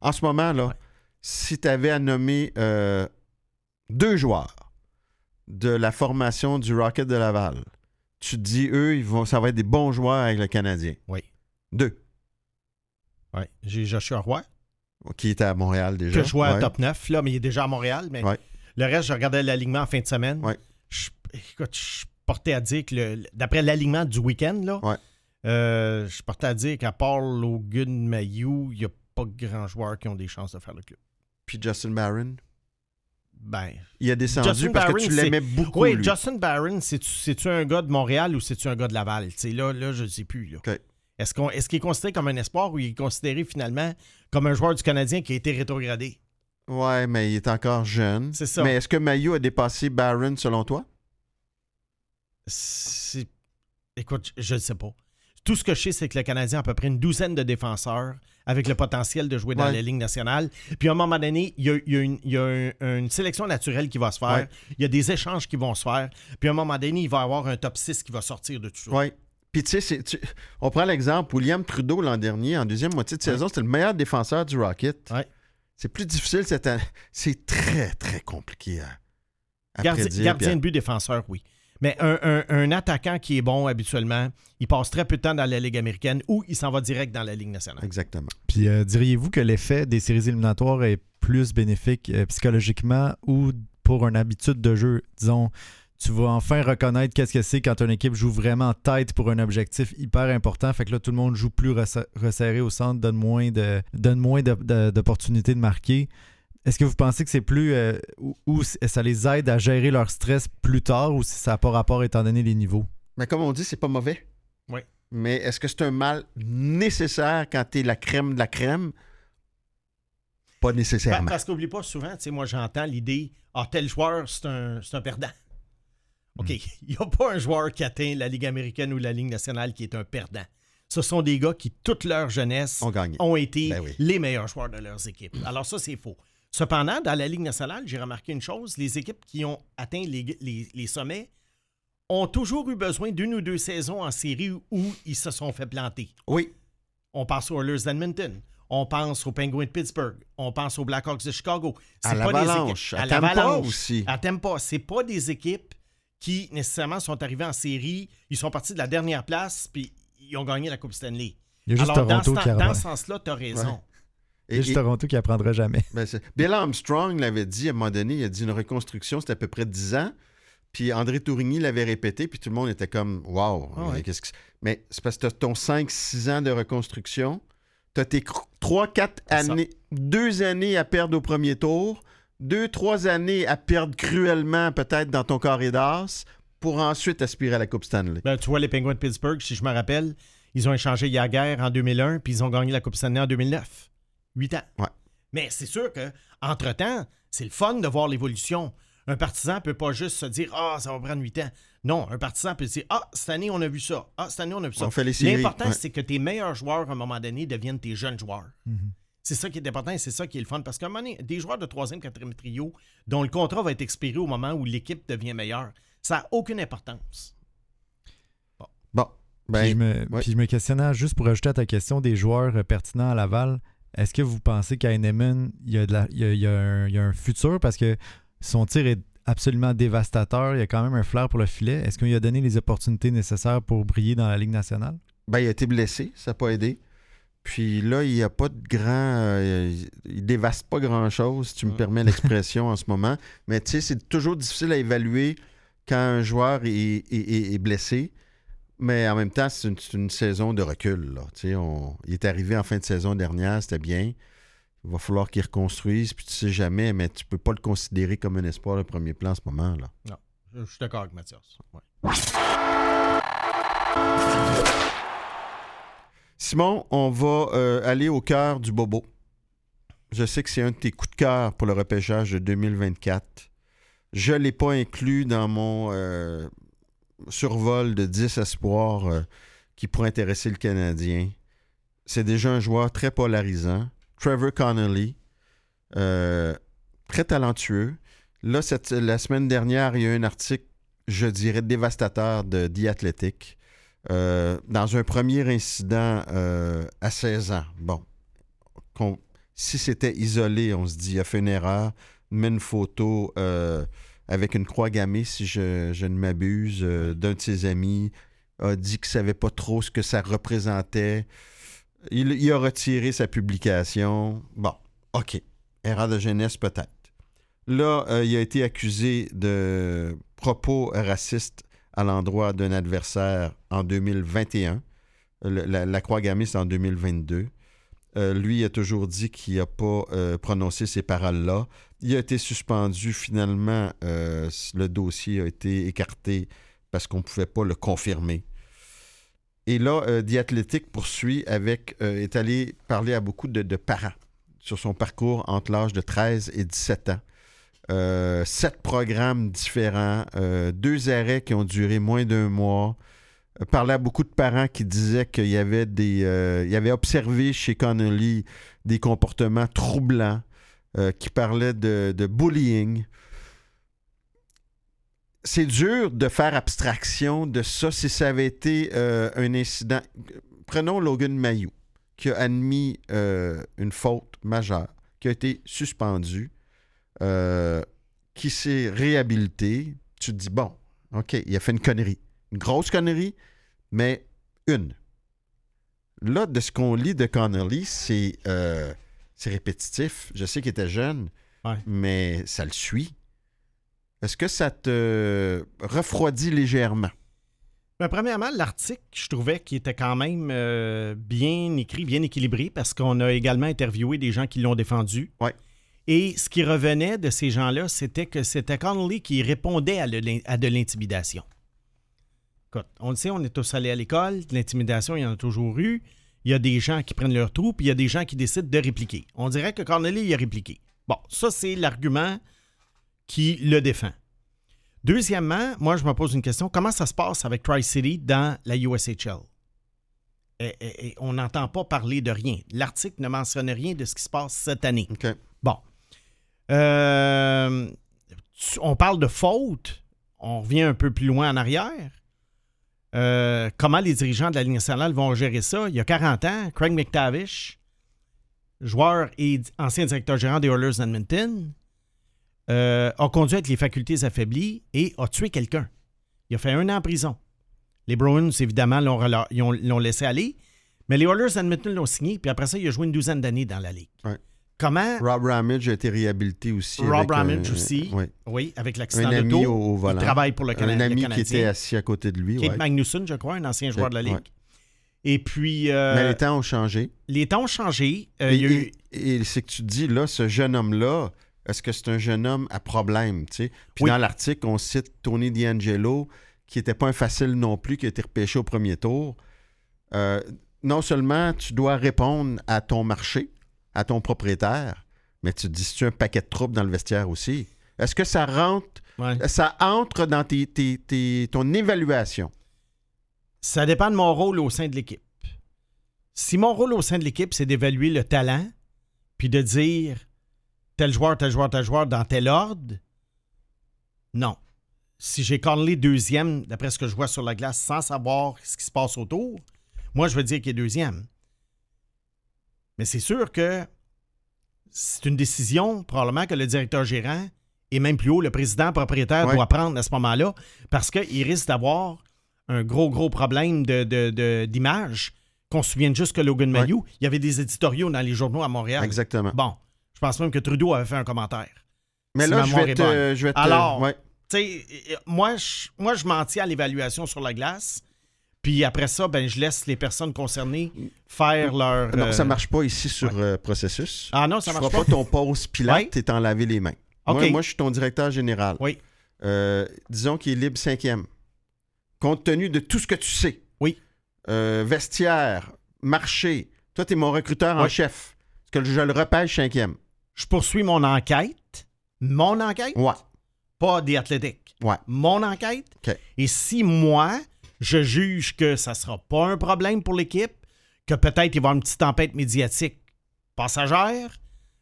En ce moment, là, Ouais. si tu avais à nommer euh, deux joueurs de la formation du Rocket de Laval, tu te dis, eux, ils vont, ça va être des bons joueurs avec le Canadien. Oui. Deux. Ouais. J'ai Joshua Roy, Qui était à Montréal déjà. que je vois à Ouais. top 9, là, mais il est déjà à Montréal. Mais Ouais. le reste, je regardais l'alignement en fin de semaine. Ouais. Je, écoute, je portais à dire que d'après l'alignement du week-end, là, euh, je portais à dire qu'à part Logan Mayou, il n'y a pas grand joueur qui ont des chances de faire le club. Puis Justin Barron. Ben, Il a descendu Justin parce Barron, que tu l'aimais beaucoup. Oui, lui. Justin Barron, c'est-tu un gars de Montréal ou c'est-tu un gars de Laval? Tu sais, là, là, je ne sais plus. Est-ce qu'on- est-ce qu'il est considéré comme un espoir ou il est considéré finalement comme un joueur du Canadien qui a été rétrogradé? Ouais, mais il est encore jeune. C'est ça. Mais est-ce que Mayo a dépassé Barron selon toi? Écoute, je ne sais pas. Tout ce que je sais, c'est que le Canadien a à peu près une douzaine de défenseurs avec le potentiel de jouer dans Ouais. la Ligue nationale. Puis à un moment donné, il y a, il y a une, il y a un- une sélection naturelle qui va se faire. Ouais. Il y a des échanges qui vont se faire. Puis à un moment donné, il va y avoir un top 6 qui va sortir de tout ça. Oui. Puis tu sais, on prend l'exemple, William Trudeau l'an dernier, en deuxième moitié de saison, c'était le meilleur défenseur du Rocket. Ouais. C'est plus difficile cette année. C'est très, très compliqué Gardien, gardien de but défenseur, oui. Mais un, un- un attaquant qui est bon habituellement, il passe très peu de temps dans la Ligue américaine ou il s'en va direct dans la Ligue nationale. Exactement. Puis euh, diriez-vous que l'effet des séries éliminatoires est plus bénéfique euh, psychologiquement ou pour une habitude de jeu? Disons, tu vas enfin reconnaître qu'est-ce que c'est quand une équipe joue vraiment tête pour un objectif hyper important. Fait que là, tout le monde joue plus resserré au centre, donne moins de donne moins de- de- d'opportunités de marquer. Est-ce que vous pensez que c'est plus euh, ou, ça les aide à gérer leur stress plus tard ou si ça n'a pas rapport étant donné les niveaux? Mais comme on dit, c'est pas mauvais. Oui. Mais est-ce que c'est un mal nécessaire quand tu es la crème de la crème? Pas Pa- nécessairement. Parce qu'oublie pas souvent, tu sais, moi j'entends l'idée, ah, tel joueur, c'est un, c'est un perdant. OK, Hmm. il n'y a pas un joueur qui atteint la Ligue américaine ou la Ligue nationale qui est un perdant. Ce sont des gars qui, toute leur jeunesse, ont été Ben oui. les meilleurs joueurs de leurs équipes. Alors ça, c'est faux. Cependant, dans la Ligue nationale, j'ai remarqué une chose, les équipes qui ont atteint les, les- les sommets ont toujours eu besoin d'une ou deux saisons en série où ils se sont fait planter. Oui. On pense aux Oilers d'Edmonton. On pense aux Penguins de Pittsburgh. On pense aux Blackhawks de Chicago. À C'est pas des l'Avalanche, équipes- à Tampa l'Avalanche, aussi. À Tampa. C'est pas des équipes qui nécessairement sont arrivées en série. Ils sont partis de la dernière place puis ils ont gagné la Coupe Stanley. Il y a juste Alors, dans Toronto ce, qui dans ce sens-là, tu as raison. Ouais. Et- juste et- Toronto qui apprendra jamais. ben, Bill Armstrong l'avait dit à un moment donné, il a dit une reconstruction, c'était à peu près 10 ans. Puis André Tourigny l'avait répété, puis tout le monde était comme Wow, Ah ouais. mais qu'est-ce que c'est? Mais c'est parce que tu as ton 5-6 ans de reconstruction. Tu as tes 3-4 C'est ça. années, deux années à perdre au premier tour, deux, trois années à perdre cruellement peut-être dans ton corridor pour ensuite aspirer à la Coupe Stanley. Ben, tu vois, les Penguins de Pittsburgh, si je me rappelle, ils ont échangé Yaguerre en 2001 puis ils ont gagné la Coupe Stanley en 2009. Huit ans. Ouais. Mais c'est sûr que entre temps c'est le fun de voir l'évolution. Un partisan peut pas juste se dire Ah, ça va prendre huit ans. Non, un partisan peut se dire Ah, cette année, on a vu ça. Ah, cette année, on a vu ça. On fait les séries, L'important, ouais. c'est que tes meilleurs joueurs, à un moment donné, deviennent tes jeunes joueurs. C'est ça qui est important et c'est ça qui est le fun. Parce qu'à un moment donné, des joueurs de troisième, quatrième trio dont le contrat va être expiré au moment où l'équipe devient meilleure, ça n'a aucune importance. Bon, ben, puis, je me, ouais. puis je me questionnais, juste pour ajouter à ta question des joueurs euh, pertinents à Laval, est-ce que vous pensez qu'à Heinemann, il y, a de la- il y a- il y a un, il y a un futur? Parce que son tir est absolument dévastateur, il y a quand même un flair pour le filet. Est-ce qu'on lui a donné les opportunités nécessaires pour briller dans la Ligue nationale? Ben, il a été blessé, ça n'a pas aidé. Puis là, il n'y a pas de grand. euh, il- dévaste pas grand-chose, si tu me permets l'expression en ce moment. Mais tu sais, c'est toujours difficile à évaluer quand un joueur est, est- est- est blessé. Mais en même temps, c'est une, saison de recul. Là. On- il est arrivé en fin de saison dernière, c'était bien. Il va falloir qu'il reconstruise, puis tu sais jamais, mais tu peux pas le considérer comme un espoir de premier plan en ce moment. là. Non, je je suis d'accord avec Mathias. Ouais. Simon, on va euh, aller au cœur du bobo. Je sais que c'est un de tes coups de cœur pour le repêchage de 2024. Je ne l'ai pas inclus dans mon euh, survol de 10 espoirs euh, qui pourrait intéresser le Canadien. C'est déjà un joueur très polarisant. Trevor Connolly, euh, très talentueux. Là, cette- la semaine dernière, il y a eu un article, je dirais, dévastateur de The Athletic. Euh, dans un premier incident à 16 ans, bon, si c'était isolé, on se dit, il a fait une erreur, met une photo avec une croix gammée, si je, je ne m'abuse, euh, d'un de ses amis, a dit qu'il ne savait pas trop ce que ça représentait. Il, il a retiré sa publication. Bon, OK. Erreur de jeunesse, peut-être. Là, euh, il a été accusé de propos racistes à l'endroit d'un adversaire en 2021. Le- la, la croix gammée, c'est en 2022. Euh, lui, a toujours dit qu'il n'a pas euh, prononcé ces paroles-là. Il a été suspendu. Finalement, euh, le dossier a été écarté parce qu'on ne pouvait pas le confirmer. Et là, euh, poursuit avec, euh, est allé parler à beaucoup de, parents sur son parcours entre l'âge de 13 et 17 ans. Euh, sept programmes différents, deux arrêts qui ont duré moins d'un mois. Parlait à beaucoup de parents qui disaient qu'il y avait des. il y avait observé chez Connolly des comportements troublants, euh, qui parlaient de, de bullying. C'est dur de faire abstraction de ça si ça avait été euh, un incident. Prenons Logan Mayou, qui a admis euh, une faute majeure, qui a été suspendu, qui s'est réhabilité. Tu te dis, bon, OK, il a fait une connerie. Une grosse connerie, mais une. Là, de ce qu'on lit de Connolly, c'est c'est répétitif. Je sais qu'il était jeune, Ouais. mais ça le suit. Est-ce que ça te refroidit légèrement? Ben, premièrement, l'article, je trouvais qu'il était quand même euh, bien écrit, bien équilibré, parce qu'on a également interviewé des gens qui l'ont défendu. Ouais. Et ce qui revenait de ces gens-là, c'était que c'était Connolly qui répondait à, le- à de l'intimidation. Écoute, on le sait, on est tous allés à l'école, de l'intimidation, il y en a toujours eu. Il y a des gens qui prennent leur trou, puis il y a des gens qui décident de répliquer. On dirait que Connolly, il a répliqué. Bon, ça, c'est l'argument qui le défend. Deuxièmement, moi, je me pose une question. Comment ça se passe avec Tri-City dans la USHL? Et- et- et on n'entend pas parler de rien. L'article ne mentionne rien de ce qui se passe cette année. Bon. Euh, on parle de faute. On revient un peu plus loin en arrière. Euh, comment les dirigeants de la Ligue nationale vont gérer ça? Il y a 40 ans, Craig McTavish, joueur et ancien directeur gérant des Oilers d'Edmonton, euh, a conduit avec les facultés affaiblies et a tué quelqu'un. Il a fait un an en prison. Les Bruins, évidemment, l'ont laissé aller, mais les Oilers d'Edmonton l'ont signé, puis après ça, il a joué une douzaine d'années dans la Ligue. Comment? Rob Ramage a été réhabilité aussi. Rob Ramage euh, aussi. oui. Oui, avec l'accident au, au volant. Il travaille pour le, Cana- Un ami qui était assis à côté de lui. Kate ouais. Magnusson, je crois, un ancien joueur de la Ligue. Ouais. Et puis, euh, Mais les temps ont changé. les temps ont changé. Euh, Et, eu- c'est que tu te dis, là, ce jeune homme-là, est-ce que c'est un jeune homme à problème? tu sais? Puis Oui. dans l'article, on cite Tony D'Angelo, qui n'était pas un facile non plus, qui a été repêché au premier tour. Euh, non seulement tu dois répondre à ton marché, à ton propriétaire, mais tu te dis, c'est un paquet de troupes dans le vestiaire aussi? Est-ce que ça rentre, Ouais. ça entre dans tes, tes- tes- ton évaluation? Ça dépend de mon rôle au sein de l'équipe. Si mon rôle au sein de l'équipe, c'est d'évaluer le talent, puis de dire tel joueur, tel joueur, tel joueur dans tel ordre, non. Si j'ai Conley deuxième, d'après ce que je vois sur la glace, sans savoir ce qui se passe autour, moi, je veux dire qu'il est deuxième. Mais c'est sûr que c'est une décision, probablement, que le directeur gérant et même plus haut, le président propriétaire Ouais. doit prendre à ce moment-là, parce qu'il risque d'avoir un gros, gros problème de- de- de- d'image. Qu'on se souvienne juste que Logan Ouais. Mayou, il y avait des éditoriaux dans les journaux à Montréal. Exactement. Bon, je pense même que Trudeau avait fait un commentaire. Mais si là, je vais, te, je vais te- Alors, ouais. Tu sais, moi, je, moi, je m'en tiens à l'évaluation sur la glace. Puis après ça, ben, je laisse les personnes concernées faire leur. Non, euh, ça marche pas ici sur euh, processus. Ah non, ça tu marche feras pas. pas ton pause pilate Ouais. et t'en laver les mains. OK. Moi, moi, je suis ton directeur général. Oui. Euh, disons qu'il est libre cinquième. Compte tenu de tout ce que tu sais. Oui. Euh, vestiaire, marché. Toi, tu es mon recruteur en chef. Est-ce que je le repêche cinquième? Je poursuis mon enquête. Mon enquête, Ouais. pas des athlétiques. Ouais. Mon enquête. OK. Et si moi, je juge que ça sera pas un problème pour l'équipe, que peut-être il va y avoir une petite tempête médiatique passagère,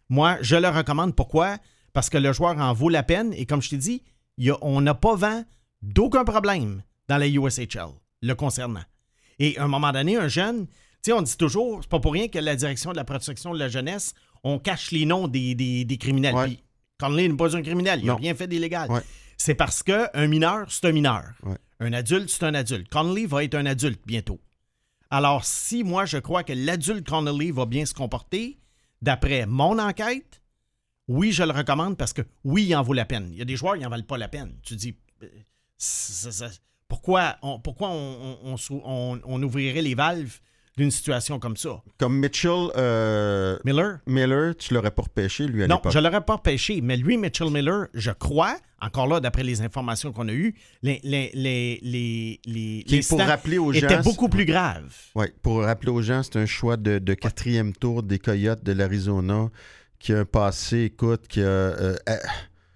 moi, je le recommande. Pourquoi? Parce que le joueur en vaut la peine. Et comme je t'ai dit, il y a- on n'a pas vent d'aucun problème dans la USHL le concernant. Et à un moment donné, un jeune, tu sais, on dit toujours, c'est pas pour rien que la direction de la protection de la jeunesse, on cache les noms des, des- des criminels. Ouais. Puis Conley n'est pas un criminel, il n'a rien fait d'illégal. Ouais. C'est parce qu'un mineur, c'est un mineur. Ouais. Un adulte, c'est un adulte. Connolly va être un adulte bientôt. Alors, si moi, je crois que l'adulte Connolly va bien se comporter, d'après mon enquête, oui, je le recommande parce que oui, il en vaut la peine. Il y a des joueurs, ils n'en valent pas la peine. Tu dis, pourquoi, on, pourquoi on, on- on sou- on- on ouvrirait les valves d'une situation comme ça? Comme Mitchell euh, Miller? Miller, tu l'aurais pas repêché, lui, à Non, je l'aurais pas pêché, mais lui, Mitchell Miller, je crois, encore là, d'après les informations qu'on a eues, les, les, les, les, les- pour rappeler aux gens, était beaucoup plus grave. Oui, pour rappeler aux gens, c'est un choix de, de quatrième tour des Coyotes de l'Arizona qui a un passé, écoute, qui a. euh, euh,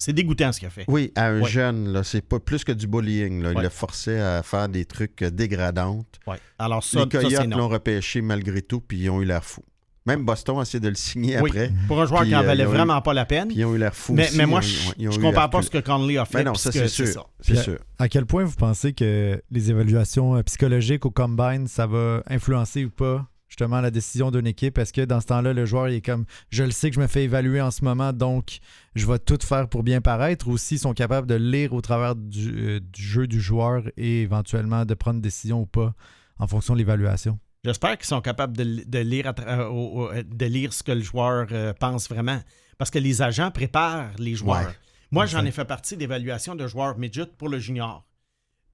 C'est dégoûtant ce qu'il a fait. oui, à un Ouais. jeune, là, c'est pas plus que du bullying. Là. Il Ouais. le forçait à faire des trucs euh, dégradants. Ouais. Alors ça, Les ça, c'est Coyotes non. l'ont repêché malgré tout, puis ils ont eu l'air fous. Même Boston a essayé de le signer Oui, après, pour un joueur Puis, qui en euh, valait eu- vraiment pas la peine. puis ils ont eu l'air fous Mais, aussi. mais moi, Ils ont- je, ils ont je eu compare pas ce que Conley a fait. Ben non, ça, c'est sûr. ça. C'est sûr. À quel point vous pensez que les évaluations euh, psychologiques au combine, ça va influencer ou pas justement la décision d'une équipe? Est-ce que dans ce temps-là, le joueur il est comme je le sais que je me fais évaluer en ce moment, donc je vais tout faire pour bien paraître, ou s'ils sont capables de lire au travers du, euh, du jeu du joueur et éventuellement de prendre une décision ou pas en fonction de l'évaluation? J'espère qu'ils sont capables de, de lire, euh, au- de lire ce que le joueur euh, pense vraiment. Parce que les agents préparent les joueurs. Ouais. Moi, j'en ai fait partie d'évaluation de joueurs midget pour le junior.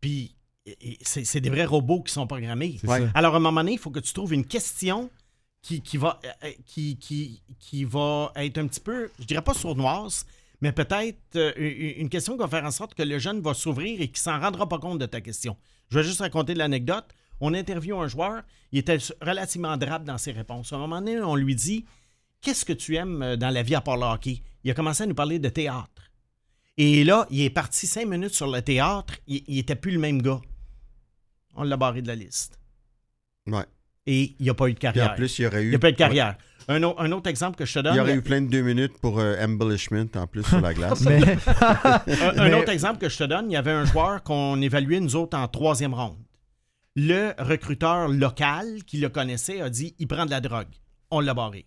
Puis, c'est des vrais robots qui sont programmés. Ouais. Alors, à un moment donné, il faut que tu trouves une question qui, qui va, euh, euh, qui, qui, qui va être un petit peu, je dirais pas sournoise, mais peut-être euh, une question qui va faire en sorte que le jeune va s'ouvrir et qu'il s'en rendra pas compte de ta question. Je vais juste raconter l'anecdote. On interviewe un joueur, il était relativement drabe dans ses réponses. À un moment donné, on lui dit Qu'est-ce que tu aimes dans la vie à part le hockey Il a commencé à nous parler de théâtre. Et là, il est parti cinq minutes sur le théâtre, il, il était plus le même gars. On l'a barré de la liste. Ouais. Et il n'y a pas eu de Puis carrière. en plus, il y aurait eu. il n'y a pas eu de carrière. Un, au- un autre exemple que je te donne. Il y aurait eu plein de deux minutes pour euh, embellishment en plus sur la glace. Mais Un, un Mais- autre exemple que je te donne, il y avait un joueur qu'on évaluait nous autres en troisième ronde. Le recruteur local qui le connaissait a dit il prend de la drogue. On l'a barré.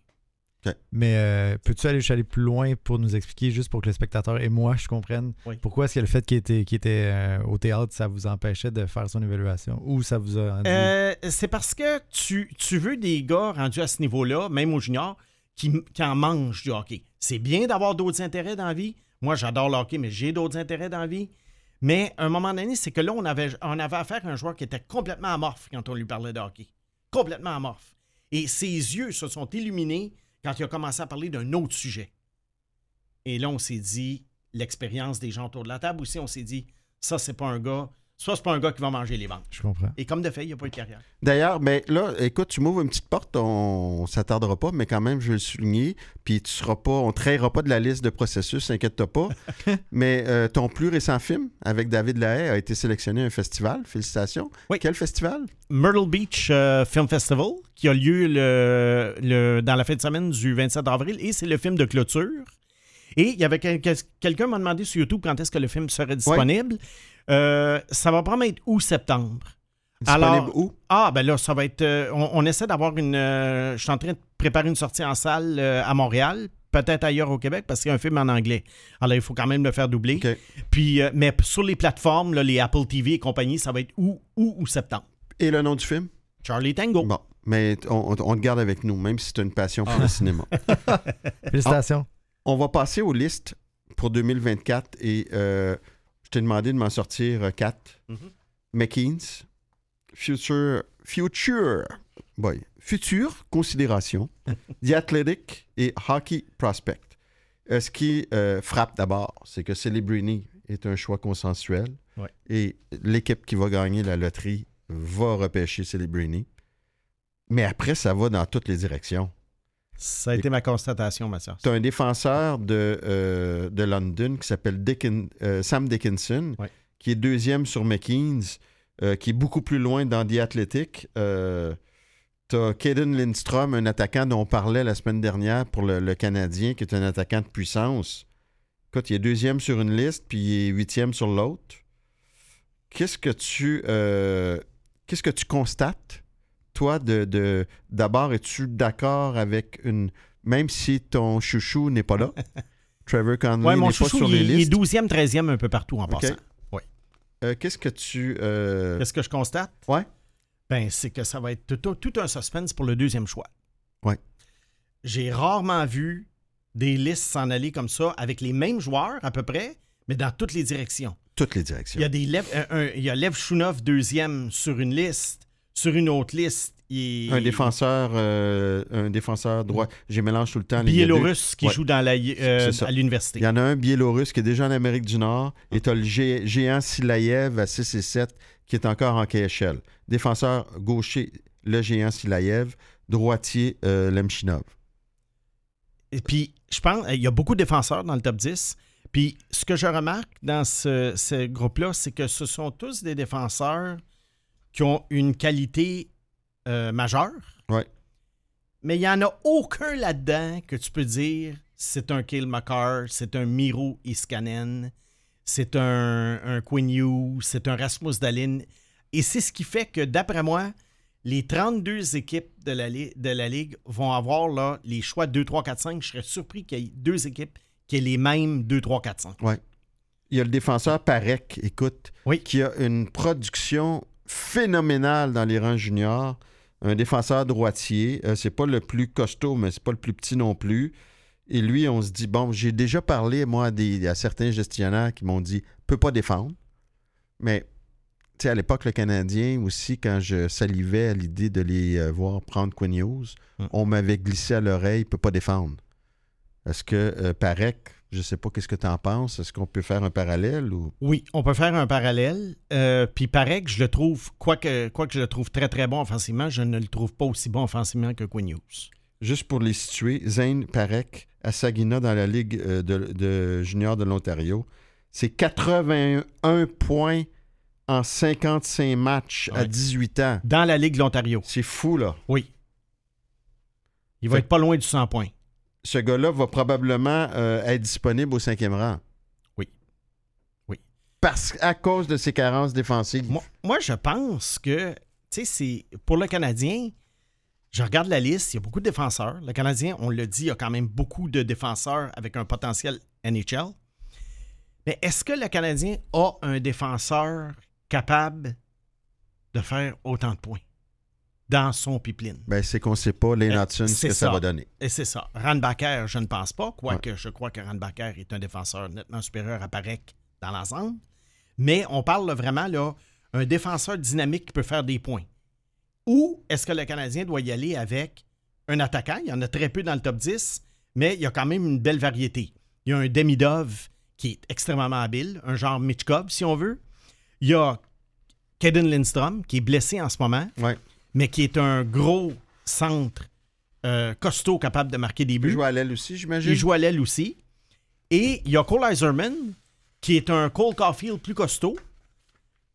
Mais euh, peux-tu aller, aller plus loin pour nous expliquer, juste pour que le spectateur et moi, je comprenne, Oui. pourquoi est-ce que le fait qu'il était, qu'il était euh, au théâtre, ça vous empêchait de faire son évaluation? Ou ça vous a. Euh, c'est parce que tu, tu veux des gars rendus à ce niveau-là, même au junior, qui, qui en mangent du hockey. C'est bien d'avoir d'autres intérêts dans la vie. Moi, j'adore le hockey, mais j'ai d'autres intérêts dans la vie. Mais à un moment donné, c'est que là, on avait, on avait affaire à un joueur qui était complètement amorphe quand on lui parlait de hockey. Complètement amorphe. Et ses yeux se sont illuminés quand il a commencé à parler d'un autre sujet. Et là, on s'est dit, l'expérience des gens autour de la table aussi, on s'est dit, ça, c'est pas un gars, ça, c'est pas un gars qui va manger les banques. Je comprends. Et comme de fait, il n'y a pas eu de carrière. D'ailleurs, mais là, écoute, tu m'ouvres une petite porte, on s'attardera pas, mais quand même, je vais le souligner. Puis tu seras pas, on ne trahira pas de la liste de processus, inquiète-toi pas. mais euh, ton plus récent film avec David Lahaye a été sélectionné à un festival. Félicitations. Oui. Quel festival? Myrtle Beach euh, Film Festival qui a lieu le, le- dans la fin de semaine du 27 avril et c'est le film de clôture. Et il y avait quel- quel- quelqu'un m'a demandé sur YouTube quand est-ce que le film serait disponible. Euh, ça va probablement être août-septembre. Disponible Alors- où? Ah, ben là, ça va être. euh, on, on essaie d'avoir une. euh, je suis en train de préparer une sortie en salle euh, à Montréal, peut-être ailleurs au Québec, parce qu'il y a un film en anglais. Alors, il faut quand même le faire doubler. OK. Puis, euh, mais sur les plateformes, là, les Apple TV et compagnie, ça va être août, août ou septembre. Et le nom du film? Charlie Tango. Bon, mais on, on- on te garde avec nous, même si tu as une passion pour le cinéma. Félicitations. On va passer aux listes pour 2024 et euh, t'ai demandé de m'en sortir euh, quatre. Mhm. McKean's, Future, Future, boy, Future Considération, The Athletic et Hockey Prospect. Euh, ce qui euh, frappe d'abord, c'est que Celebrini est un choix consensuel Ouais. et l'équipe qui va gagner la loterie va repêcher Celebrini. Mais après, ça va dans toutes les directions. Ça a été ma constatation, Mathias. Tu as un défenseur de, euh, de London qui s'appelle Dickin- euh, Sam Dickinson, qui est deuxième sur McKean's, euh, qui est beaucoup plus loin dans The Athletic. Tu as Caden Lindstrom, un attaquant dont on parlait la semaine dernière pour le, le Canadien, qui est un attaquant de puissance. Écoute, il est deuxième sur une liste, puis il est huitième sur l'autre. Qu'est-ce que tu qu'est-ce que tu constates, toi, de, de d'abord, es-tu d'accord avec une. Même si ton chouchou n'est pas là, Trevor Conley Ouais, mon n'est pas sur il, les est- il est listes? 12e, 13e un peu partout en passant. Euh, qu'est-ce que tu. euh, Qu'est-ce que je constate? Ouais. Ben, c'est que ça va être tout, tout un suspense pour le deuxième choix. Ouais. J'ai rarement vu des listes s'en aller comme ça avec les mêmes joueurs à peu près, mais dans toutes les directions. toutes les directions. Il y a des Lev, un- un- il y a Lev deuxième sur une liste, sur une autre liste. Il Un défenseur, euh, un défenseur droit. J'ai mélange tout le temps. biélorusse qui Ouais. joue dans la, euh, à l'université. Il y en a un biélorusse qui est déjà en Amérique du Nord et tu as le gé- géant Silayev à 6 et 7 qui est encore en KHL. Défenseur gaucher, le géant Silayev. Droitier, euh, Lemchinov. Et puis, je pense, il y a beaucoup de défenseurs dans le top 10. Puis, ce que je remarque dans ce, ce groupe-là, c'est que ce sont tous des défenseurs qui ont une qualité euh, majeure. Ouais. Mais il n'y en a aucun là-dedans que tu peux dire c'est un McCarr, c'est un Miro Iskanen, c'est un, un Quinn Hughes, c'est un Rasmus Dalin. Et c'est ce qui fait que, d'après moi, les 32 équipes de la, li- de la Ligue vont avoir là, les choix 2, 3, 4, 5. Je serais surpris qu'il y ait deux équipes qui aient les mêmes 2, 3, 4, 5. Il y a le défenseur Parek, écoute, Oui. qui a une production phénoménale dans les rangs juniors. Un défenseur droitier. Euh, c'est pas le plus costaud, mais c'est pas le plus petit non plus. Et lui, on se dit, bon, j'ai déjà parlé, moi, à, des- à certains gestionnaires qui m'ont dit, peut pas défendre. Mais, tu sais, à l'époque, le Canadien aussi, quand je salivais à l'idée de les euh, voir prendre Quinn Hughes, Mm. on m'avait glissé à l'oreille, peut pas défendre. Est-ce que euh, Parek, je sais pas qu'est-ce que tu en penses, est-ce qu'on peut faire un parallèle ou? Oui, on peut faire un parallèle. Euh, Puis pareil que je le trouve, quoique quoi que je le trouve très très bon offensivement, je ne le trouve pas aussi bon offensivement que Quinn Hughes. Juste pour les situer, Zane Parek à Saginaw dans la Ligue euh, de, de junior de l'Ontario, c'est 81 points en 55 matchs à Ouais. 18 ans. Dans la Ligue de l'Ontario. C'est fou, là. Oui. Il va Fait- être pas loin du 100 points. Ce gars-là va probablement euh, être disponible au cinquième rang. Oui. Oui. Parce à cause de ses carences défensives. Moi, moi, je pense que, tu sais, c'est pour le Canadien, je regarde la liste, il y a beaucoup de défenseurs. Le Canadien, on le dit, il y a quand même beaucoup de défenseurs avec un potentiel NHL. Mais est-ce que le Canadien a un défenseur capable de faire autant de points? Dans son pipeline? Ben, c'est qu'on ne sait pas, Euh, Hudson, ce c'est que ça. ça. va donner. Et c'est ça. Randbacker, je ne pense pas, quoique je crois que Randbacker est un défenseur nettement supérieur à Parek dans l'ensemble. Mais on parle là, vraiment là, un défenseur dynamique qui peut faire des points. Ou est-ce que le Canadien doit y aller avec un attaquant? Il y en a très peu dans le top 10, mais il y a quand même une belle variété. Il y a un Demidov qui est extrêmement habile, un genre Mitchkov, si on veut. Il y a Kaden Lindstrom, qui est blessé en ce moment, Ouais. Mais qui est un gros centre euh, costaud capable de marquer des Il buts. jouer à l'aile aussi, j'imagine. Il joue à l'aile aussi. Et il y a Cole Iserman, qui est un Cole Caulfield plus costaud.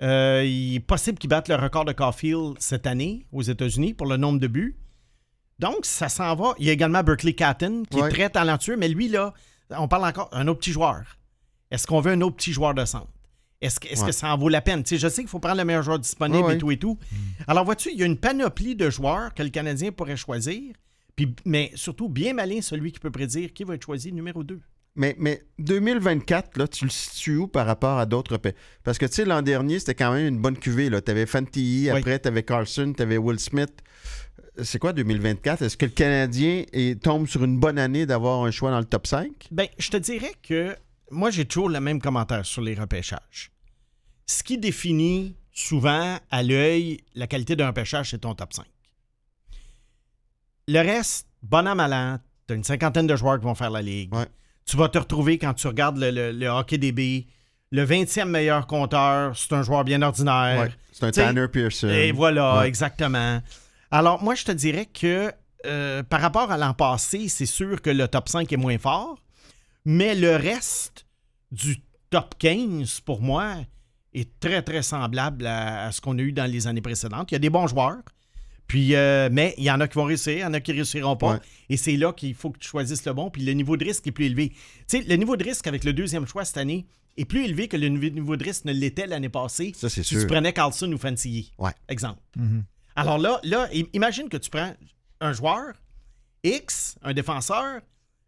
Euh, il est possible qu'il batte le record de Caulfield cette année aux États-Unis pour le nombre de buts. Donc, ça s'en va. Il y a également Berkeley Catton, qui Ouais. est très talentueux, mais lui, là, on parle encore d'un autre petit joueur. Est-ce qu'on veut un autre petit joueur de centre? Est-ce que, Ouais. que ça en vaut la peine? Je sais qu'il faut prendre le meilleur joueur disponible Ouais, et tout et tout. Alors, vois-tu, il y a une panoplie de joueurs que le Canadien pourrait choisir. Puis, mais surtout, bien malin celui qui peut prédire qui va être choisi numéro 2. Mais, mais 2024, là, tu le situes où par rapport à d'autres pays? Parce que, tu sais, l'an dernier, c'était quand même une bonne cuvée. Tu avais Fantilli, Oui. après, tu avais Carlson, tu avais Will Smith. Euh, C'est quoi 2024? Est-ce que le Canadien est- tombe sur une bonne année d'avoir un choix dans le top 5? Ben, je te dirais que moi, j'ai toujours le même commentaire sur les repêchages. Ce qui définit souvent à l'œil la qualité d'un repêchage, c'est ton top 5. Le reste, bon an, mal an, tu as une cinquantaine de joueurs qui vont faire la ligue. Ouais. Tu vas te retrouver quand tu regardes le, le, le hockey DB, le 20e meilleur compteur, c'est un joueur bien ordinaire. Ouais. C'est un T'sais, Tanner Pearson. Et voilà, Ouais. exactement. Alors, moi, je te dirais que euh, par rapport à l'an passé, c'est sûr que le top 5 est moins fort, mais le reste du top 15, pour moi, est très, très semblable à, à ce qu'on a eu dans les années précédentes. Il y a des bons joueurs, puis, euh, mais il y en a qui vont réussir, il y en a qui réussiront pas. Ouais. Et c'est là qu'il faut que tu choisisses le bon, puis le niveau de risque est plus élevé. Tu sais, le niveau de risque avec le deuxième choix cette année est plus élevé que le niveau de risque ne l'était l'année passée. Ça, c'est si sûr. tu prenais Carlson ou Fantilli. Ouais. Exemple. Mhm. Alors là, là, im- imagine que tu prends un joueur, X, un défenseur,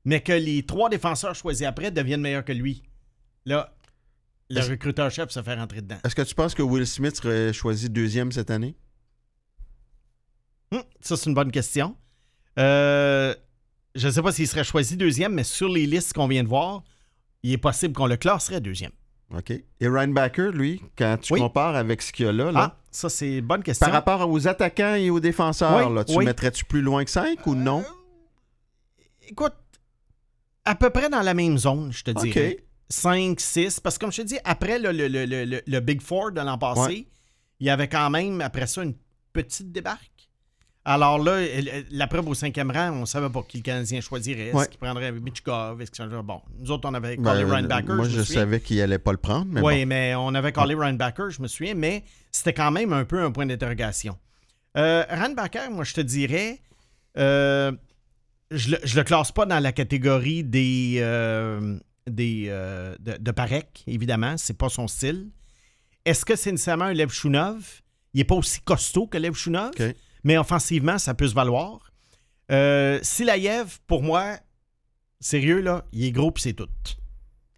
mais que les trois défenseurs choisis après deviennent meilleurs que lui. Là, le recruteur-chef se fait rentrer dedans. Est-ce que tu penses que Will Smith serait choisi deuxième cette année? Hum, ça, c'est une bonne question. Euh, je ne sais pas s'il serait choisi deuxième, mais sur les listes qu'on vient de voir, il est possible qu'on le classerait deuxième. OK. Et Ryan Backer, lui, quand tu Oui. compares avec ce qu'il y a là, là Ah, ça, c'est une bonne question. par rapport aux attaquants et aux défenseurs, Oui, là, tu oui. mettrais-tu plus loin que 5 ou non? Écoute, à peu près dans la même zone, je te OK. dirais. 5, 6. Parce que comme je te dis, après le, le- le- le- Big Four de l'an passé, Ouais. il y avait quand même, après ça, une petite débarque. Alors là, la preuve au cinquième rang, on ne savait pas qui le Canadien choisirait. Est-ce qu'il prendrait Mitchkov? Est-ce qu'il Bon, nous autres, on avait Ben, callé Ryan Backer. moi, je, savais qu'il allait pas le prendre, Oui, bon. mais on avait Ryan Backer, je me souviens, mais c'était quand même un peu un point d'interrogation. Euh, Ryan Backer, moi, je te dirais, euh, je, le, je le classe pas dans la catégorie des, euh, des euh, de, de Parek, évidemment, c'est pas son style. Est-ce que c'est nécessairement un Lev Shunov? Il n'est pas aussi costaud que Lev Shunov, OK. Mais offensivement, ça peut se valoir. Euh, Silayev, pour moi, sérieux, là, il est gros puis c'est tout.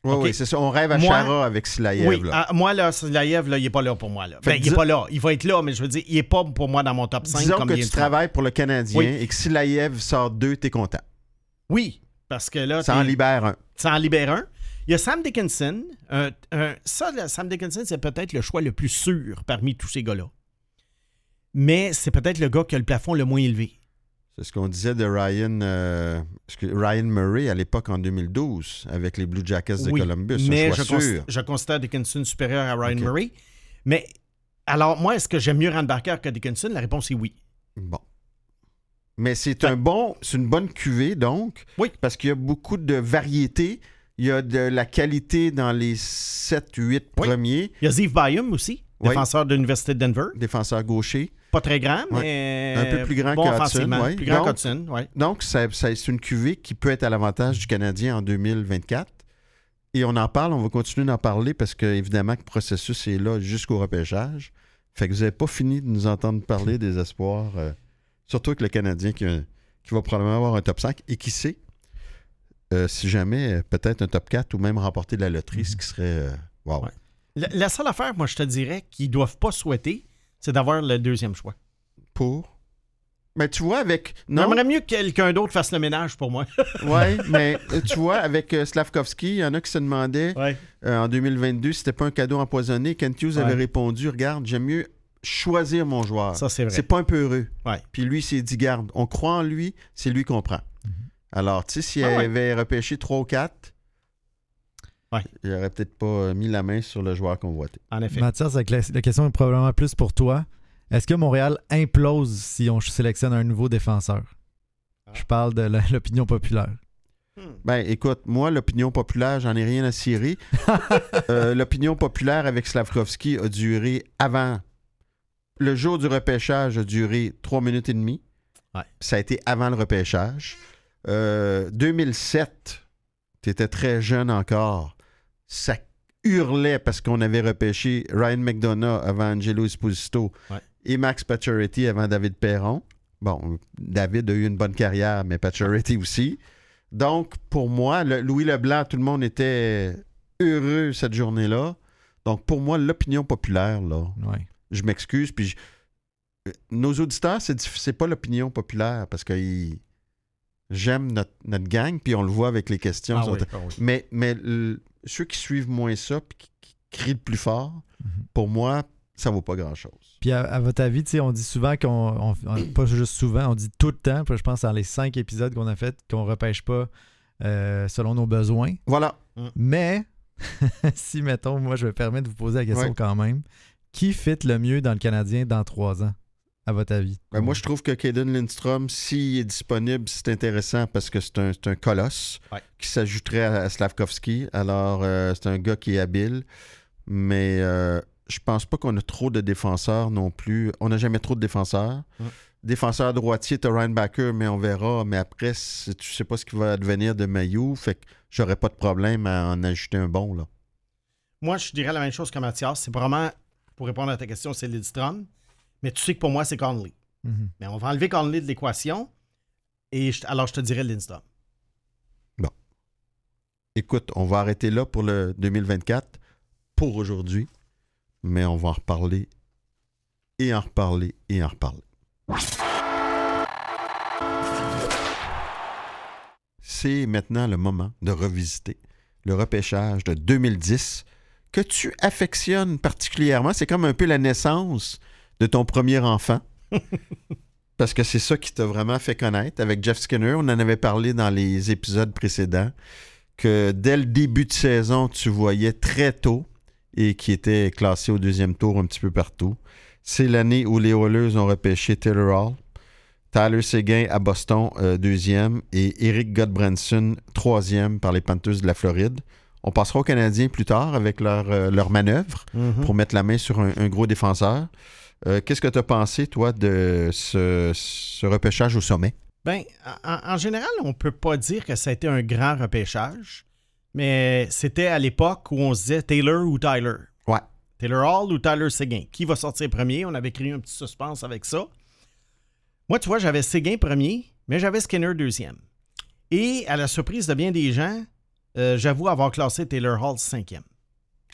Oui, c'est ça. On rêve à Moi- Chara avec Silayev. oui, là. ah, moi, là, Silayev, là, il n'est pas là pour moi. Là. Ben, il n'est pas là. Il va être là, mais je veux dire, il n'est pas pour moi dans mon top 5. Disons comme que il tu travailles pour le Canadien Oui. et que Silayev sort deux, t'es content. Oui, parce que là, Ça en libère un. ça en libère un. Il y a Sam Dickinson. Ça, là, Sam Dickinson, c'est peut-être le choix le plus sûr parmi tous ces gars-là. Mais c'est peut-être le gars qui a le plafond le moins élevé. C'est ce qu'on disait de Ryan, euh, Ryan Murray à l'époque en 2012 avec les Blue Jackets de Oui, Columbus. mais je, choix cons- sûr. je considère Dickinson supérieur à Ryan. Murray. Mais alors, moi, est-ce que j'aime mieux Rand Barker que Dickinson? La réponse est oui. Bon. Mais c'est un bon, c'est une bonne cuvée donc. Oui. Parce qu'il y a beaucoup de variété. Il y a de la qualité dans les 7, 8 Oui. premiers Il y a Ziv Byam aussi, Oui. défenseur de l'Université de Denver. défenseurs gauchers. Pas très grand, mais Un peu plus grand bon ouais. Plus grand qu'Hudson, ouais. Donc, ça- ça- c'est une cuvée qui peut être à l'avantage du Canadien en 2024. Et on en parle, on va continuer d'en parler parce que, évidemment, que le processus est là jusqu'au repêchage. Fait que vous n'avez pas fini de nous entendre parler des espoirs, euh, surtout avec le Canadien qui, a- qui va probablement avoir un top 5 et qui sait, euh, si jamais, euh, peut-être un top 4 ou même remporter de la loterie, ce qui serait. euh, wow. Ouais. La, la seule affaire, moi, je te dirais, qu'ils ne doivent pas souhaiter, c'est d'avoir le deuxième choix. Pour. Mais tu vois, avec. Non, J'aimerais mieux que quelqu'un d'autre fasse le ménage pour moi. ouais, mais euh, tu vois, avec euh, Slavkovski, il y en a qui se demandaient ouais. euh, en 2022 si c'était pas un cadeau empoisonné. Kent Hughes avait répondu Regarde, j'aime mieux choisir mon joueur. Ça, c'est vrai. C'est pas un peu heureux. Ouais. Puis lui, il s'est dit Garde, on croit en lui, c'est lui qu'on prend. Alors, tu sais, s'il Ah ouais. avait repêché 3 ou 4, Ouais. il aurait peut-être pas euh, mis la main sur le joueur convoité. En effet. Mathias, la, la question est probablement plus pour toi. Est-ce que Montréal implose si on sélectionne un nouveau défenseur? Ah. Je parle de l'opinion populaire. Ben, écoute, moi, l'opinion populaire, j'en ai rien à cirer. Euh, l'opinion populaire avec Slavkovski a duré avant. Le jour du repêchage a duré 3 minutes et demie. Ouais. Ça a été avant le repêchage. Euh, 2007, tu étais très jeune encore. Ça hurlait parce qu'on avait repêché Ryan McDonough avant Angelo Esposito Ouais. et Max Pacioretty avant David Perron. Bon, David a eu une bonne carrière, mais Pacioretty aussi. Donc, pour moi, le- Louis Leblanc, tout le monde était heureux cette journée-là. Donc, pour moi, l'opinion populaire, là, Ouais. je m'excuse, puis je- euh, nos auditeurs, c'est pas l'opinion populaire parce que ils- j'aime notre, notre gang, puis on le voit avec les questions. Ah oui, ah oui. Mais, mais ceux qui suivent moins ça, puis qui, qui crient le plus fort, Mhm. pour moi, ça vaut pas grand-chose. Puis à, à votre avis, on dit souvent qu'on. on- on- pas juste souvent, on dit tout le temps, puis je pense dans les cinq épisodes qu'on a fait, qu'on repêche pas euh, selon nos besoins. Voilà. Mais, si, mettons, moi, je me permets de vous poser la question Ouais. quand même, qui fit le mieux dans le Canadien dans trois ans, à votre avis? Ben, moi, je trouve que Caden Lindstrom, s'il est disponible, c'est intéressant parce que c'est un, colosse Ouais. qui s'ajouterait à, à Slavkovski. Alors, euh, c'est un gars qui est habile, mais euh, je pense pas qu'on a trop de défenseurs non plus. On n'a jamais trop de défenseurs. Ouais. Défenseur droitier, t'as Ryan Backer, mais on verra. Mais après, tu sais pas ce qui va advenir de Mayou. Fait que j'aurais pas de problème à en ajouter un bon, là. Moi, je dirais la même chose que Mathias. C'est vraiment, pour répondre à ta question, c'est Lidstrom. Mais tu sais que pour moi, c'est Conley. Mhm. Mais on va enlever Conley de l'équation. Et je- alors, je te dirais Lindstrom. Écoute, on va arrêter là pour le 2024 pour aujourd'hui, mais on va en reparler et en reparler et en reparler. C'est maintenant le moment de revisiter le repêchage de 2010 que tu affectionnes particulièrement. C'est comme un peu la naissance de ton premier enfant. Parce que c'est ça qui t'a vraiment fait connaître avec Jeff Skinner. On en avait parlé dans les épisodes précédents que dès le début de saison, tu voyais très tôt et qui était classé au deuxième tour un petit peu partout. C'est l'année où les Oilers ont repêché Taylor Hall, Tyler Seguin à Boston, euh, deuxième, et Eric Godbranson, troisième par les Panthers de la Floride. On passera aux Canadiens plus tard avec leur, euh, leur manœuvre pour mettre la main sur un, un gros défenseur. Euh, Qu'est-ce que tu as pensé, toi, de ce, ce repêchage au sommet? Ben, en, en général, on peut pas dire que ça a été un grand repêchage, mais c'était à l'époque où on se disait Taylor ou Tyler. Ouais. Taylor Hall ou Tyler Seguin. Qui va sortir premier? On avait créé un petit suspense avec ça. Moi, tu vois, j'avais Séguin premier, mais j'avais Skinner deuxième. Et à la surprise de bien des gens, euh, j'avoue avoir classé Taylor Hall cinquième.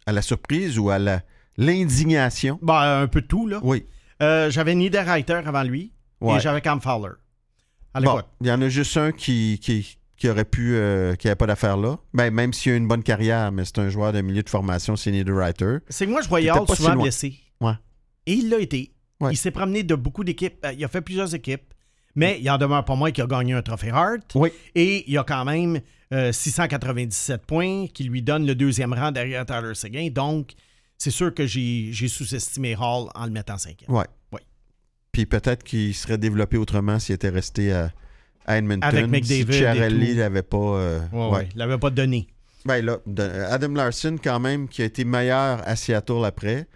À la surprise ou à la l'indignation? Bah, un peu de tout, là. Oui. Euh, j'avais Niederreiter avant lui Ouais. et j'avais Cam Fowler. À Bon, il y en a juste un qui, qui, qui aurait pu, euh, qui n'avait pas d'affaire là. Ben, même s'il a une bonne carrière, mais c'est un joueur de milieu de formation, c'est Niederreiter. C'est que moi, je voyais Hall si souvent loin. blessé. Ouais. Et il l'a été. Ouais. Il s'est promené de beaucoup d'équipes. Euh, Il a fait plusieurs équipes. Mais il en demeure pas moins qu'il a gagné un trophée Hart. Oui. Et il a quand même euh, 697 points qui lui donne le deuxième rang derrière Tyler Seguin. Donc, c'est sûr que j'ai sous-estimé Hall en le mettant cinquième. Ouais. Ouais. Puis peut-être qu'il serait développé autrement s'il était resté à, à Edmonton. Avec McDavid Si Chiarelli l'avait pas. euh, Ouais, ouais. l'avait pas donné. Ben là, Adam Larson, quand même, qui a été meilleur à Seattle après,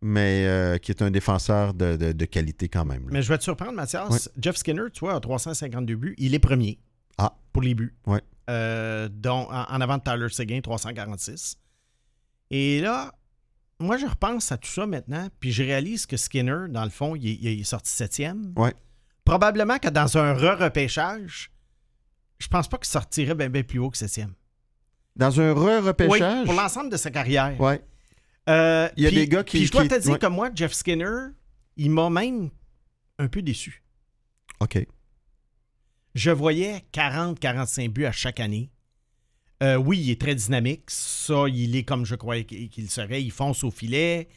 mais euh, qui est un défenseur de, de- de qualité quand même. là. Mais je vais te surprendre, Mathias. Jeff Skinner, tu vois, a 352 buts. Il est premier Ah. pour les buts. Ouais. Euh, en avant de Tyler Seguin, 346. Et là, moi, je repense à tout ça maintenant, puis je réalise que Skinner, dans le fond, il est, il est sorti septième. Ouais. Probablement que dans un re-repêchage, je pense pas qu'il sortirait bien plus haut que septième. Dans un Oui, re-repêchage. pour l'ensemble de sa carrière. ouais. Euh, Il y a puis- des gars qui- Puis je dois qui- te dire ouais. que moi, Jeff Skinner, il m'a même un peu déçu. OK. Je voyais 40-45 buts à chaque année. Euh, oui, il est très dynamique. Ça, il est comme je croyais qu'il serait. Il fonce au filet.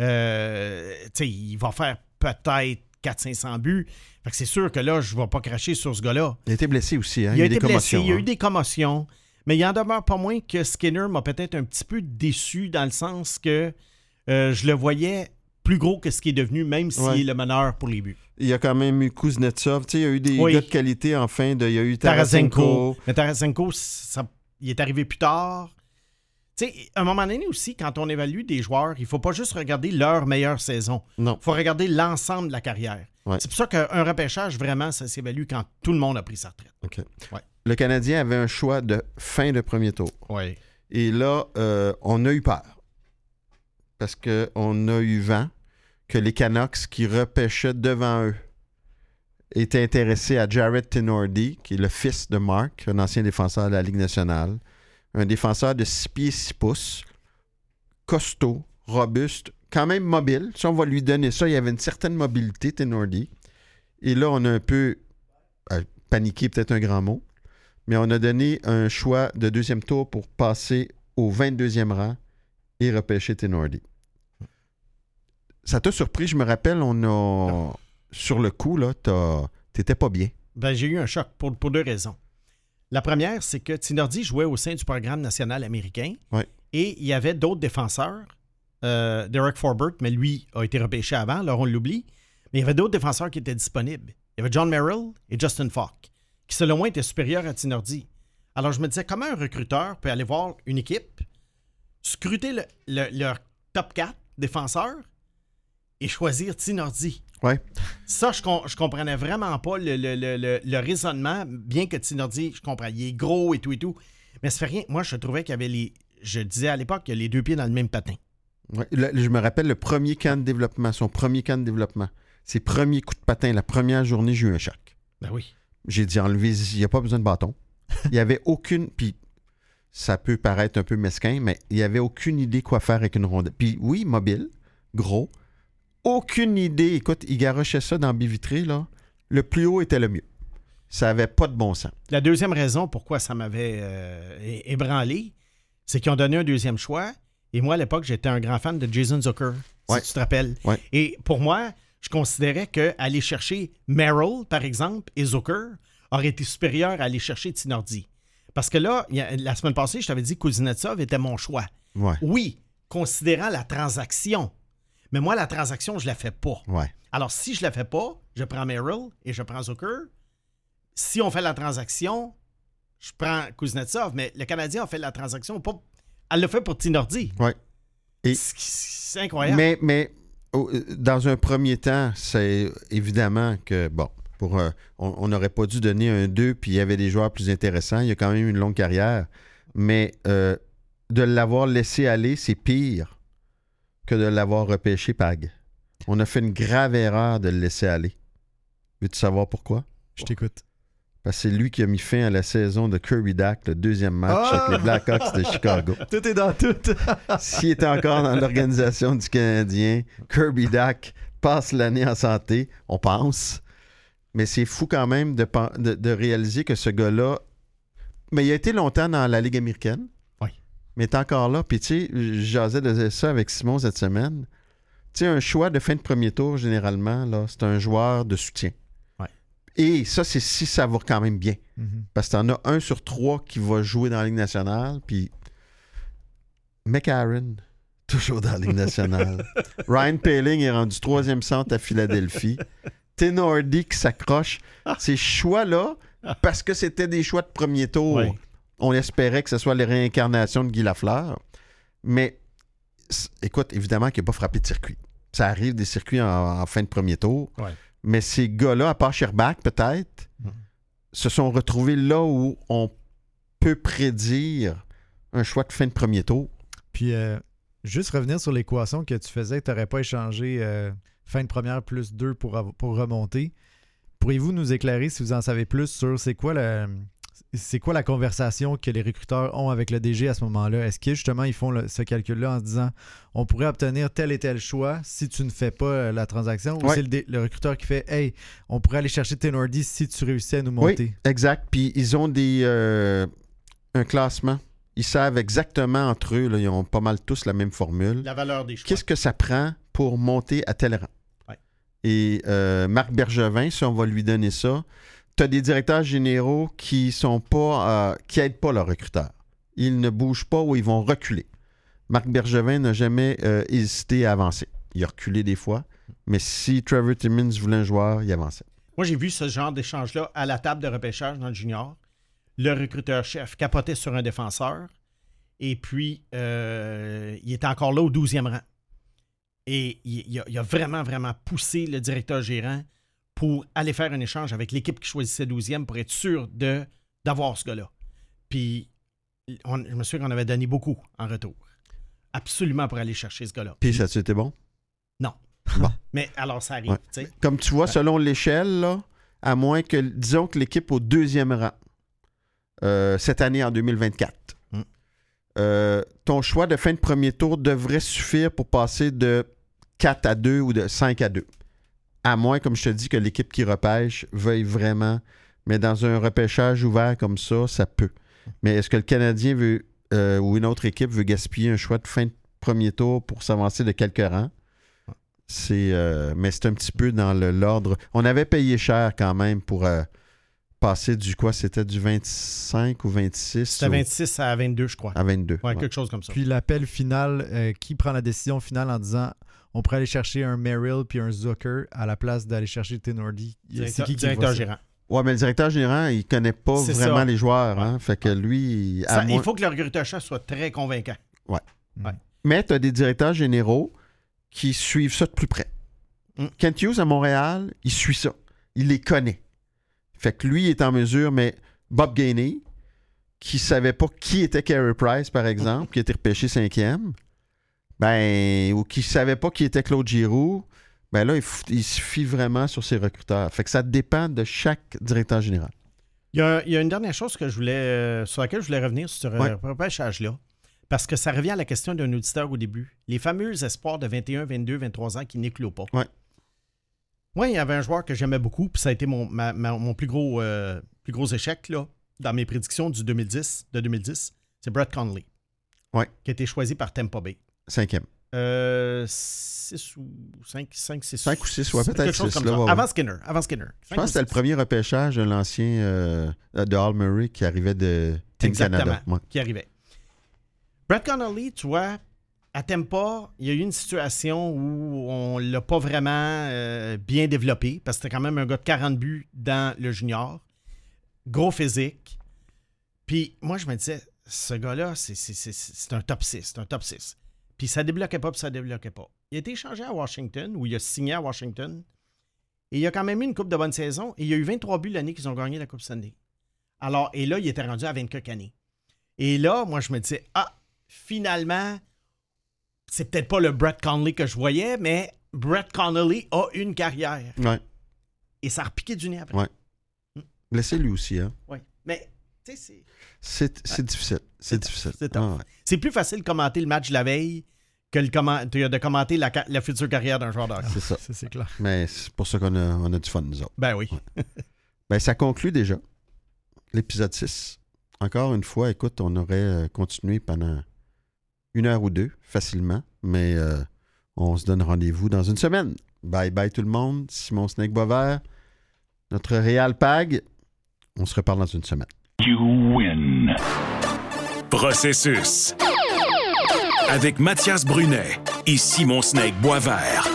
Euh, il va faire peut-être 400-500 buts. Fait que c'est sûr que là, je ne vais pas cracher sur ce gars-là. Il a été blessé aussi. Hein? il a été des blessé, il y a eu hein. des commotions. Mais il en demeure pas moins que Skinner m'a peut-être un petit peu déçu dans le sens que euh, je le voyais plus gros que ce qui est devenu, même s'il Ouais. est le meneur pour les buts. Il y a quand même eu Kuznetsov. Il y a eu des Oui. gars de qualité en fin de. Il y a eu Tarasenko. Tarasenko. Mais Tarasenko, ça- il est arrivé plus tard. Tu sais, à un moment donné aussi, quand on évalue des joueurs, il faut pas juste regarder leur meilleure saison. Non. Il faut regarder l'ensemble de la carrière. Ouais. C'est pour ça qu'un repêchage, vraiment, ça s'évalue quand tout le monde a pris sa retraite. OK. Ouais. Le Canadien avait un choix de fin de premier tour. Oui. Et là, euh, on a eu peur. Parce qu'on a eu vent que les Canucks qui repêchaient devant eux étaient intéressés à Jared Tenordi, qui est le fils de Mark, un ancien défenseur de la Ligue nationale. Un défenseur de 6 pieds 6 pouces, costaud, robuste, quand même mobile. Si on va lui donner ça, il y avait une certaine mobilité, Tenordi. Et là, on a un peu euh, paniqué, peut-être un grand mot, mais on a donné un choix de deuxième tour pour passer au 22e rang et repêcher Tenordi. Ça t'a surpris, je me rappelle, on a. Sur le coup, là, t'étais pas bien. Ben, j'ai eu un choc pour, pour deux raisons. La première, c'est que Tinordi jouait au sein du programme national américain Ouais. et il y avait d'autres défenseurs. Euh, Derek Forbert, mais lui a été repêché avant, alors on l'oublie. Mais il y avait d'autres défenseurs qui étaient disponibles. Il y avait John Merrill et Justin Falk, qui selon moi étaient supérieurs à Tinordi. Alors je me disais, comment un recruteur peut aller voir une équipe, scruter le- le- leur top 4 défenseurs et choisir Tinordi? Ouais. Ça, je, com- je comprenais vraiment pas le, le- le- le- le raisonnement, bien que Tinordi, je comprends, il est gros et tout et tout. Mais ça fait rien. Moi, je trouvais qu'il y avait les. Je disais à l'époque qu'il y a les deux pieds dans le même patin. Ouais, le- je me rappelle le premier camp de développement, son premier camp de développement. Ses premiers coups de patin, la première journée, j'ai eu un choc. Ben oui. J'ai dit enlever, il n'y a pas besoin de bâton. Il n'y avait aucune. Puis ça peut paraître un peu mesquin, mais il n'y avait aucune idée quoi faire avec une rondelle. Puis oui, mobile, gros. Aucune idée. Écoute, il garochait ça dans Bivitré, là. Le plus haut était le mieux. Ça n'avait pas de bon sens. La deuxième raison pourquoi ça m'avait euh, ébranlé, c'est qu'ils ont donné un deuxième choix. Et moi, à l'époque, j'étais un grand fan de Jason Zucker, Ouais. tu te rappelles. Ouais. Et pour moi, je considérais qu'aller chercher Merrill, par exemple, et Zucker aurait été supérieur à aller chercher Tinordi. Parce que là, il y a- la semaine passée, je t'avais dit que Kuznetsov était mon choix. Ouais, Oui, considérant la transaction. Mais moi, la transaction, je la fais pas. ouais. Alors, si je la fais pas, je prends Merrill et je prends Zucker. Si on fait la transaction, je prends Kuznetsov. Mais le Canadien a fait la transaction. Pas... Elle l'a fait pour Tinordi. Et- C'est incroyable. Mais, euh, dans un premier temps, c'est évidemment que, bon, pour, euh, on on n'aurait pas dû donner un 2, puis il y avait des joueurs plus intéressants. Il y a quand même une longue carrière. Mais euh, de l'avoir laissé aller, c'est pire que de l'avoir repêché Pag. On a fait une grave erreur de le laisser aller. Veux-tu savoir pourquoi? Je t'écoute. Parce que c'est lui qui a mis fin à la saison de Kirby Dak, le deuxième match Ah! avec les Blackhawks de Chicago. Tout est dans tout. S'il était encore dans l'organisation du Canadien, Kirby Dak passe l'année en santé, on pense. Mais c'est fou quand même de, pen- de- de réaliser que ce gars-là. Mais il a été longtemps dans la Ligue américaine. Mais est encore là. Puis tu sais, jasais de ça avec Simon cette semaine. Tu sais, un choix de fin de premier tour, généralement, là, c'est un joueur de soutien. Ouais. Et ça, c'est si ça va quand même bien. Mhm. Parce que t'en as un sur trois qui va jouer dans la Ligue nationale, puis McAaron, toujours dans la Ligue nationale. Ryan Paling est rendu troisième centre à Philadelphie. Tenordi qui s'accroche. Ces choix-là, parce que c'était des choix de premier tour, Ouais. On espérait que ce soit les réincarnations de Guy Lafleur. Mais écoute, évidemment qu'il n'a pas frappé de circuit. Ça arrive des circuits en, en fin de premier tour. Ouais. Mais ces gars-là, à part Sherbach peut-être, Mhm. se sont retrouvés là où on peut prédire un choix de fin de premier tour. Puis, euh, juste revenir sur l'équation que tu faisais, que tu n'aurais pas échangé euh, fin de première plus 2 pour, remonter. Pourriez-vous nous éclairer si vous en savez plus sur c'est quoi la, c'est quoi la conversation que les recruteurs ont avec le DG à ce moment-là? Est-ce que justement ils font le- ce calcul-là en se disant on pourrait obtenir tel et tel choix si tu ne fais pas euh, la transaction? Ou Ouais. c'est le, recruteur qui fait Hey, on pourrait aller chercher Tenordi si tu réussis à nous monter? Exact. Puis ils ont des euh, un classement. Ils savent exactement entre eux, là, ils ont pas mal tous la même formule. La valeur des choix. Qu'est-ce que ça prend pour monter à tel rang? Ouais. Et euh, Marc Bergevin, si on va lui donner ça, tu as des directeurs généraux qui sont pas euh, qui aident pas leurs recruteurs. Ils ne bougent pas ou ils vont reculer. Marc Bergevin n'a jamais euh, hésité à avancer. Il a reculé des fois, mais si Trevor Timmins voulait un joueur, il avançait. Moi, j'ai vu ce genre d'échange-là à la table de repêchage dans le junior. Le recruteur-chef capotait sur un défenseur et puis euh, il était encore là au 12e rang. Et il, a, il a vraiment, vraiment poussé le directeur gérant pour aller faire un échange avec l'équipe qui choisissait 12e pour être sûr de, d'avoir ce gars-là. Puis, on- je me souviens qu'on avait donné beaucoup en retour. Absolument pour aller chercher ce gars-là. Puis ça été bon? Non. Bon. Mais alors, ça arrive. Ouais. Comme tu vois, selon l'échelle, là, à moins que, disons que l'équipe au deuxième rang, euh, cette année en 2024, Mm. euh, ton choix de fin de premier tour devrait suffire pour passer de 4 à 2 ou de 5 à 2. À moins, comme je te dis, que l'équipe qui repêche veuille vraiment. Mais dans un repêchage ouvert comme ça, ça peut. Mais est-ce que le Canadien veut, euh, ou une autre équipe veut gaspiller un choix de fin de premier tour pour s'avancer de quelques rangs? C'est, euh, mais c'est un petit peu dans le- l'ordre. On avait payé cher quand même pour euh, passer du quoi? C'était du 25 ou 26 C'était au- 26 à 22, je crois. à 22. Ouais, ouais. quelque chose comme ça. Puis l'appel final, euh, qui prend la décision finale en disant on pourrait aller chercher un Merrill puis un Zucker à la place d'aller chercher Tenordi? C'est Directeur, qui qui directeur gérant. Ouais, mais le directeur général, il connaît pas vraiment ça. les joueurs. Hein? Ouais. Fait que lui, il- à Ça, moins- Il faut que le recruteur-chef soit très convaincant. Mais tu as des directeurs généraux qui suivent ça de plus près. Mm. Kent Hughes à Montréal, il suit ça. Il les connaît. Fait que lui il est en mesure, mais Bob Gainey, qui savait pas qui était Carey Price, par exemple, qui était repêché cinquième, ben, ou qui savait pas qui était Claude Giroux, ben là, il, il se fie vraiment sur ses recruteurs. Fait que ça dépend de chaque directeur général. Il y, a, il y a une dernière chose que je voulais, euh, sur laquelle je voulais revenir sur Ouais. le repêchage-là. Parce que ça revient à la question d'un auditeur au début. Les fameux espoirs de 21, 22, 23 ans qui n'éclosent pas. Ouais. Moi, il y avait un joueur que j'aimais beaucoup, puis ça a été mon, ma- ma- mon plus, gros, euh, plus gros échec là, dans mes prédictions du 2010, de 2010. C'est Brett Conley. Ouais. Qui a été choisi par Tampa Bay. Cinquième. Euh, 6 ou 5, 5, 6. Cinq ou six, ouais, peut-être Quelque chose six, comme là, ça. ouais, ouais. Avant Skinner. Avant Skinner. Je pense que c'était le premier repêchage de l'ancien euh, de Hall Murray qui arrivait de Team Exactement. Canada. Ouais. qui arrivait. Brett Connolly, tu vois, à Tempa, il y a eu une situation où on l'a pas vraiment euh, bien développé parce que c'était quand même un gars de 40 buts dans le junior. Gros physique. Puis moi, je me disais, ce gars-là, c'est un top 6. C'est un top 6. Puis ça débloquait pas, puis ça débloquait pas. Il a été échangé à Washington, où il a signé à Washington. Et il a quand même eu une coupe de bonne saison. Et il y a eu 23 buts l'année qu'ils ont gagné la Coupe Stanley. Alors, et là, il était rendu à 24 années. Et là, moi, je me disais, ah, finalement, c'est peut-être pas le Brett Conley que je voyais, mais Brett Connolly a une carrière. Ouais. et ça a repiqué du nez après. Ouais. Blessé lui aussi, hein? Ouais. Mais, c'est- C'est difficile. C'est difficile. c'est. Ah ouais. c'est plus facile de commenter le match de la veille que le comment- de commenter la, future carrière d'un joueur de hockey. C'est ça. Ça, c'est clair. Mais c'est pour ça qu'on a, on a du fun, nous autres. Ben oui. Ben, ça conclut déjà l'épisode 6. Encore une fois, écoute, on aurait euh, continué pendant une heure ou deux, facilement, mais euh, on se donne rendez-vous dans une semaine. Bye bye tout le monde. Simon Snake Boisvert, notre Réal Pag. On se reparle dans une semaine. You win. Processus. Avec Mathias Brunet et Simon Snake Boisvert.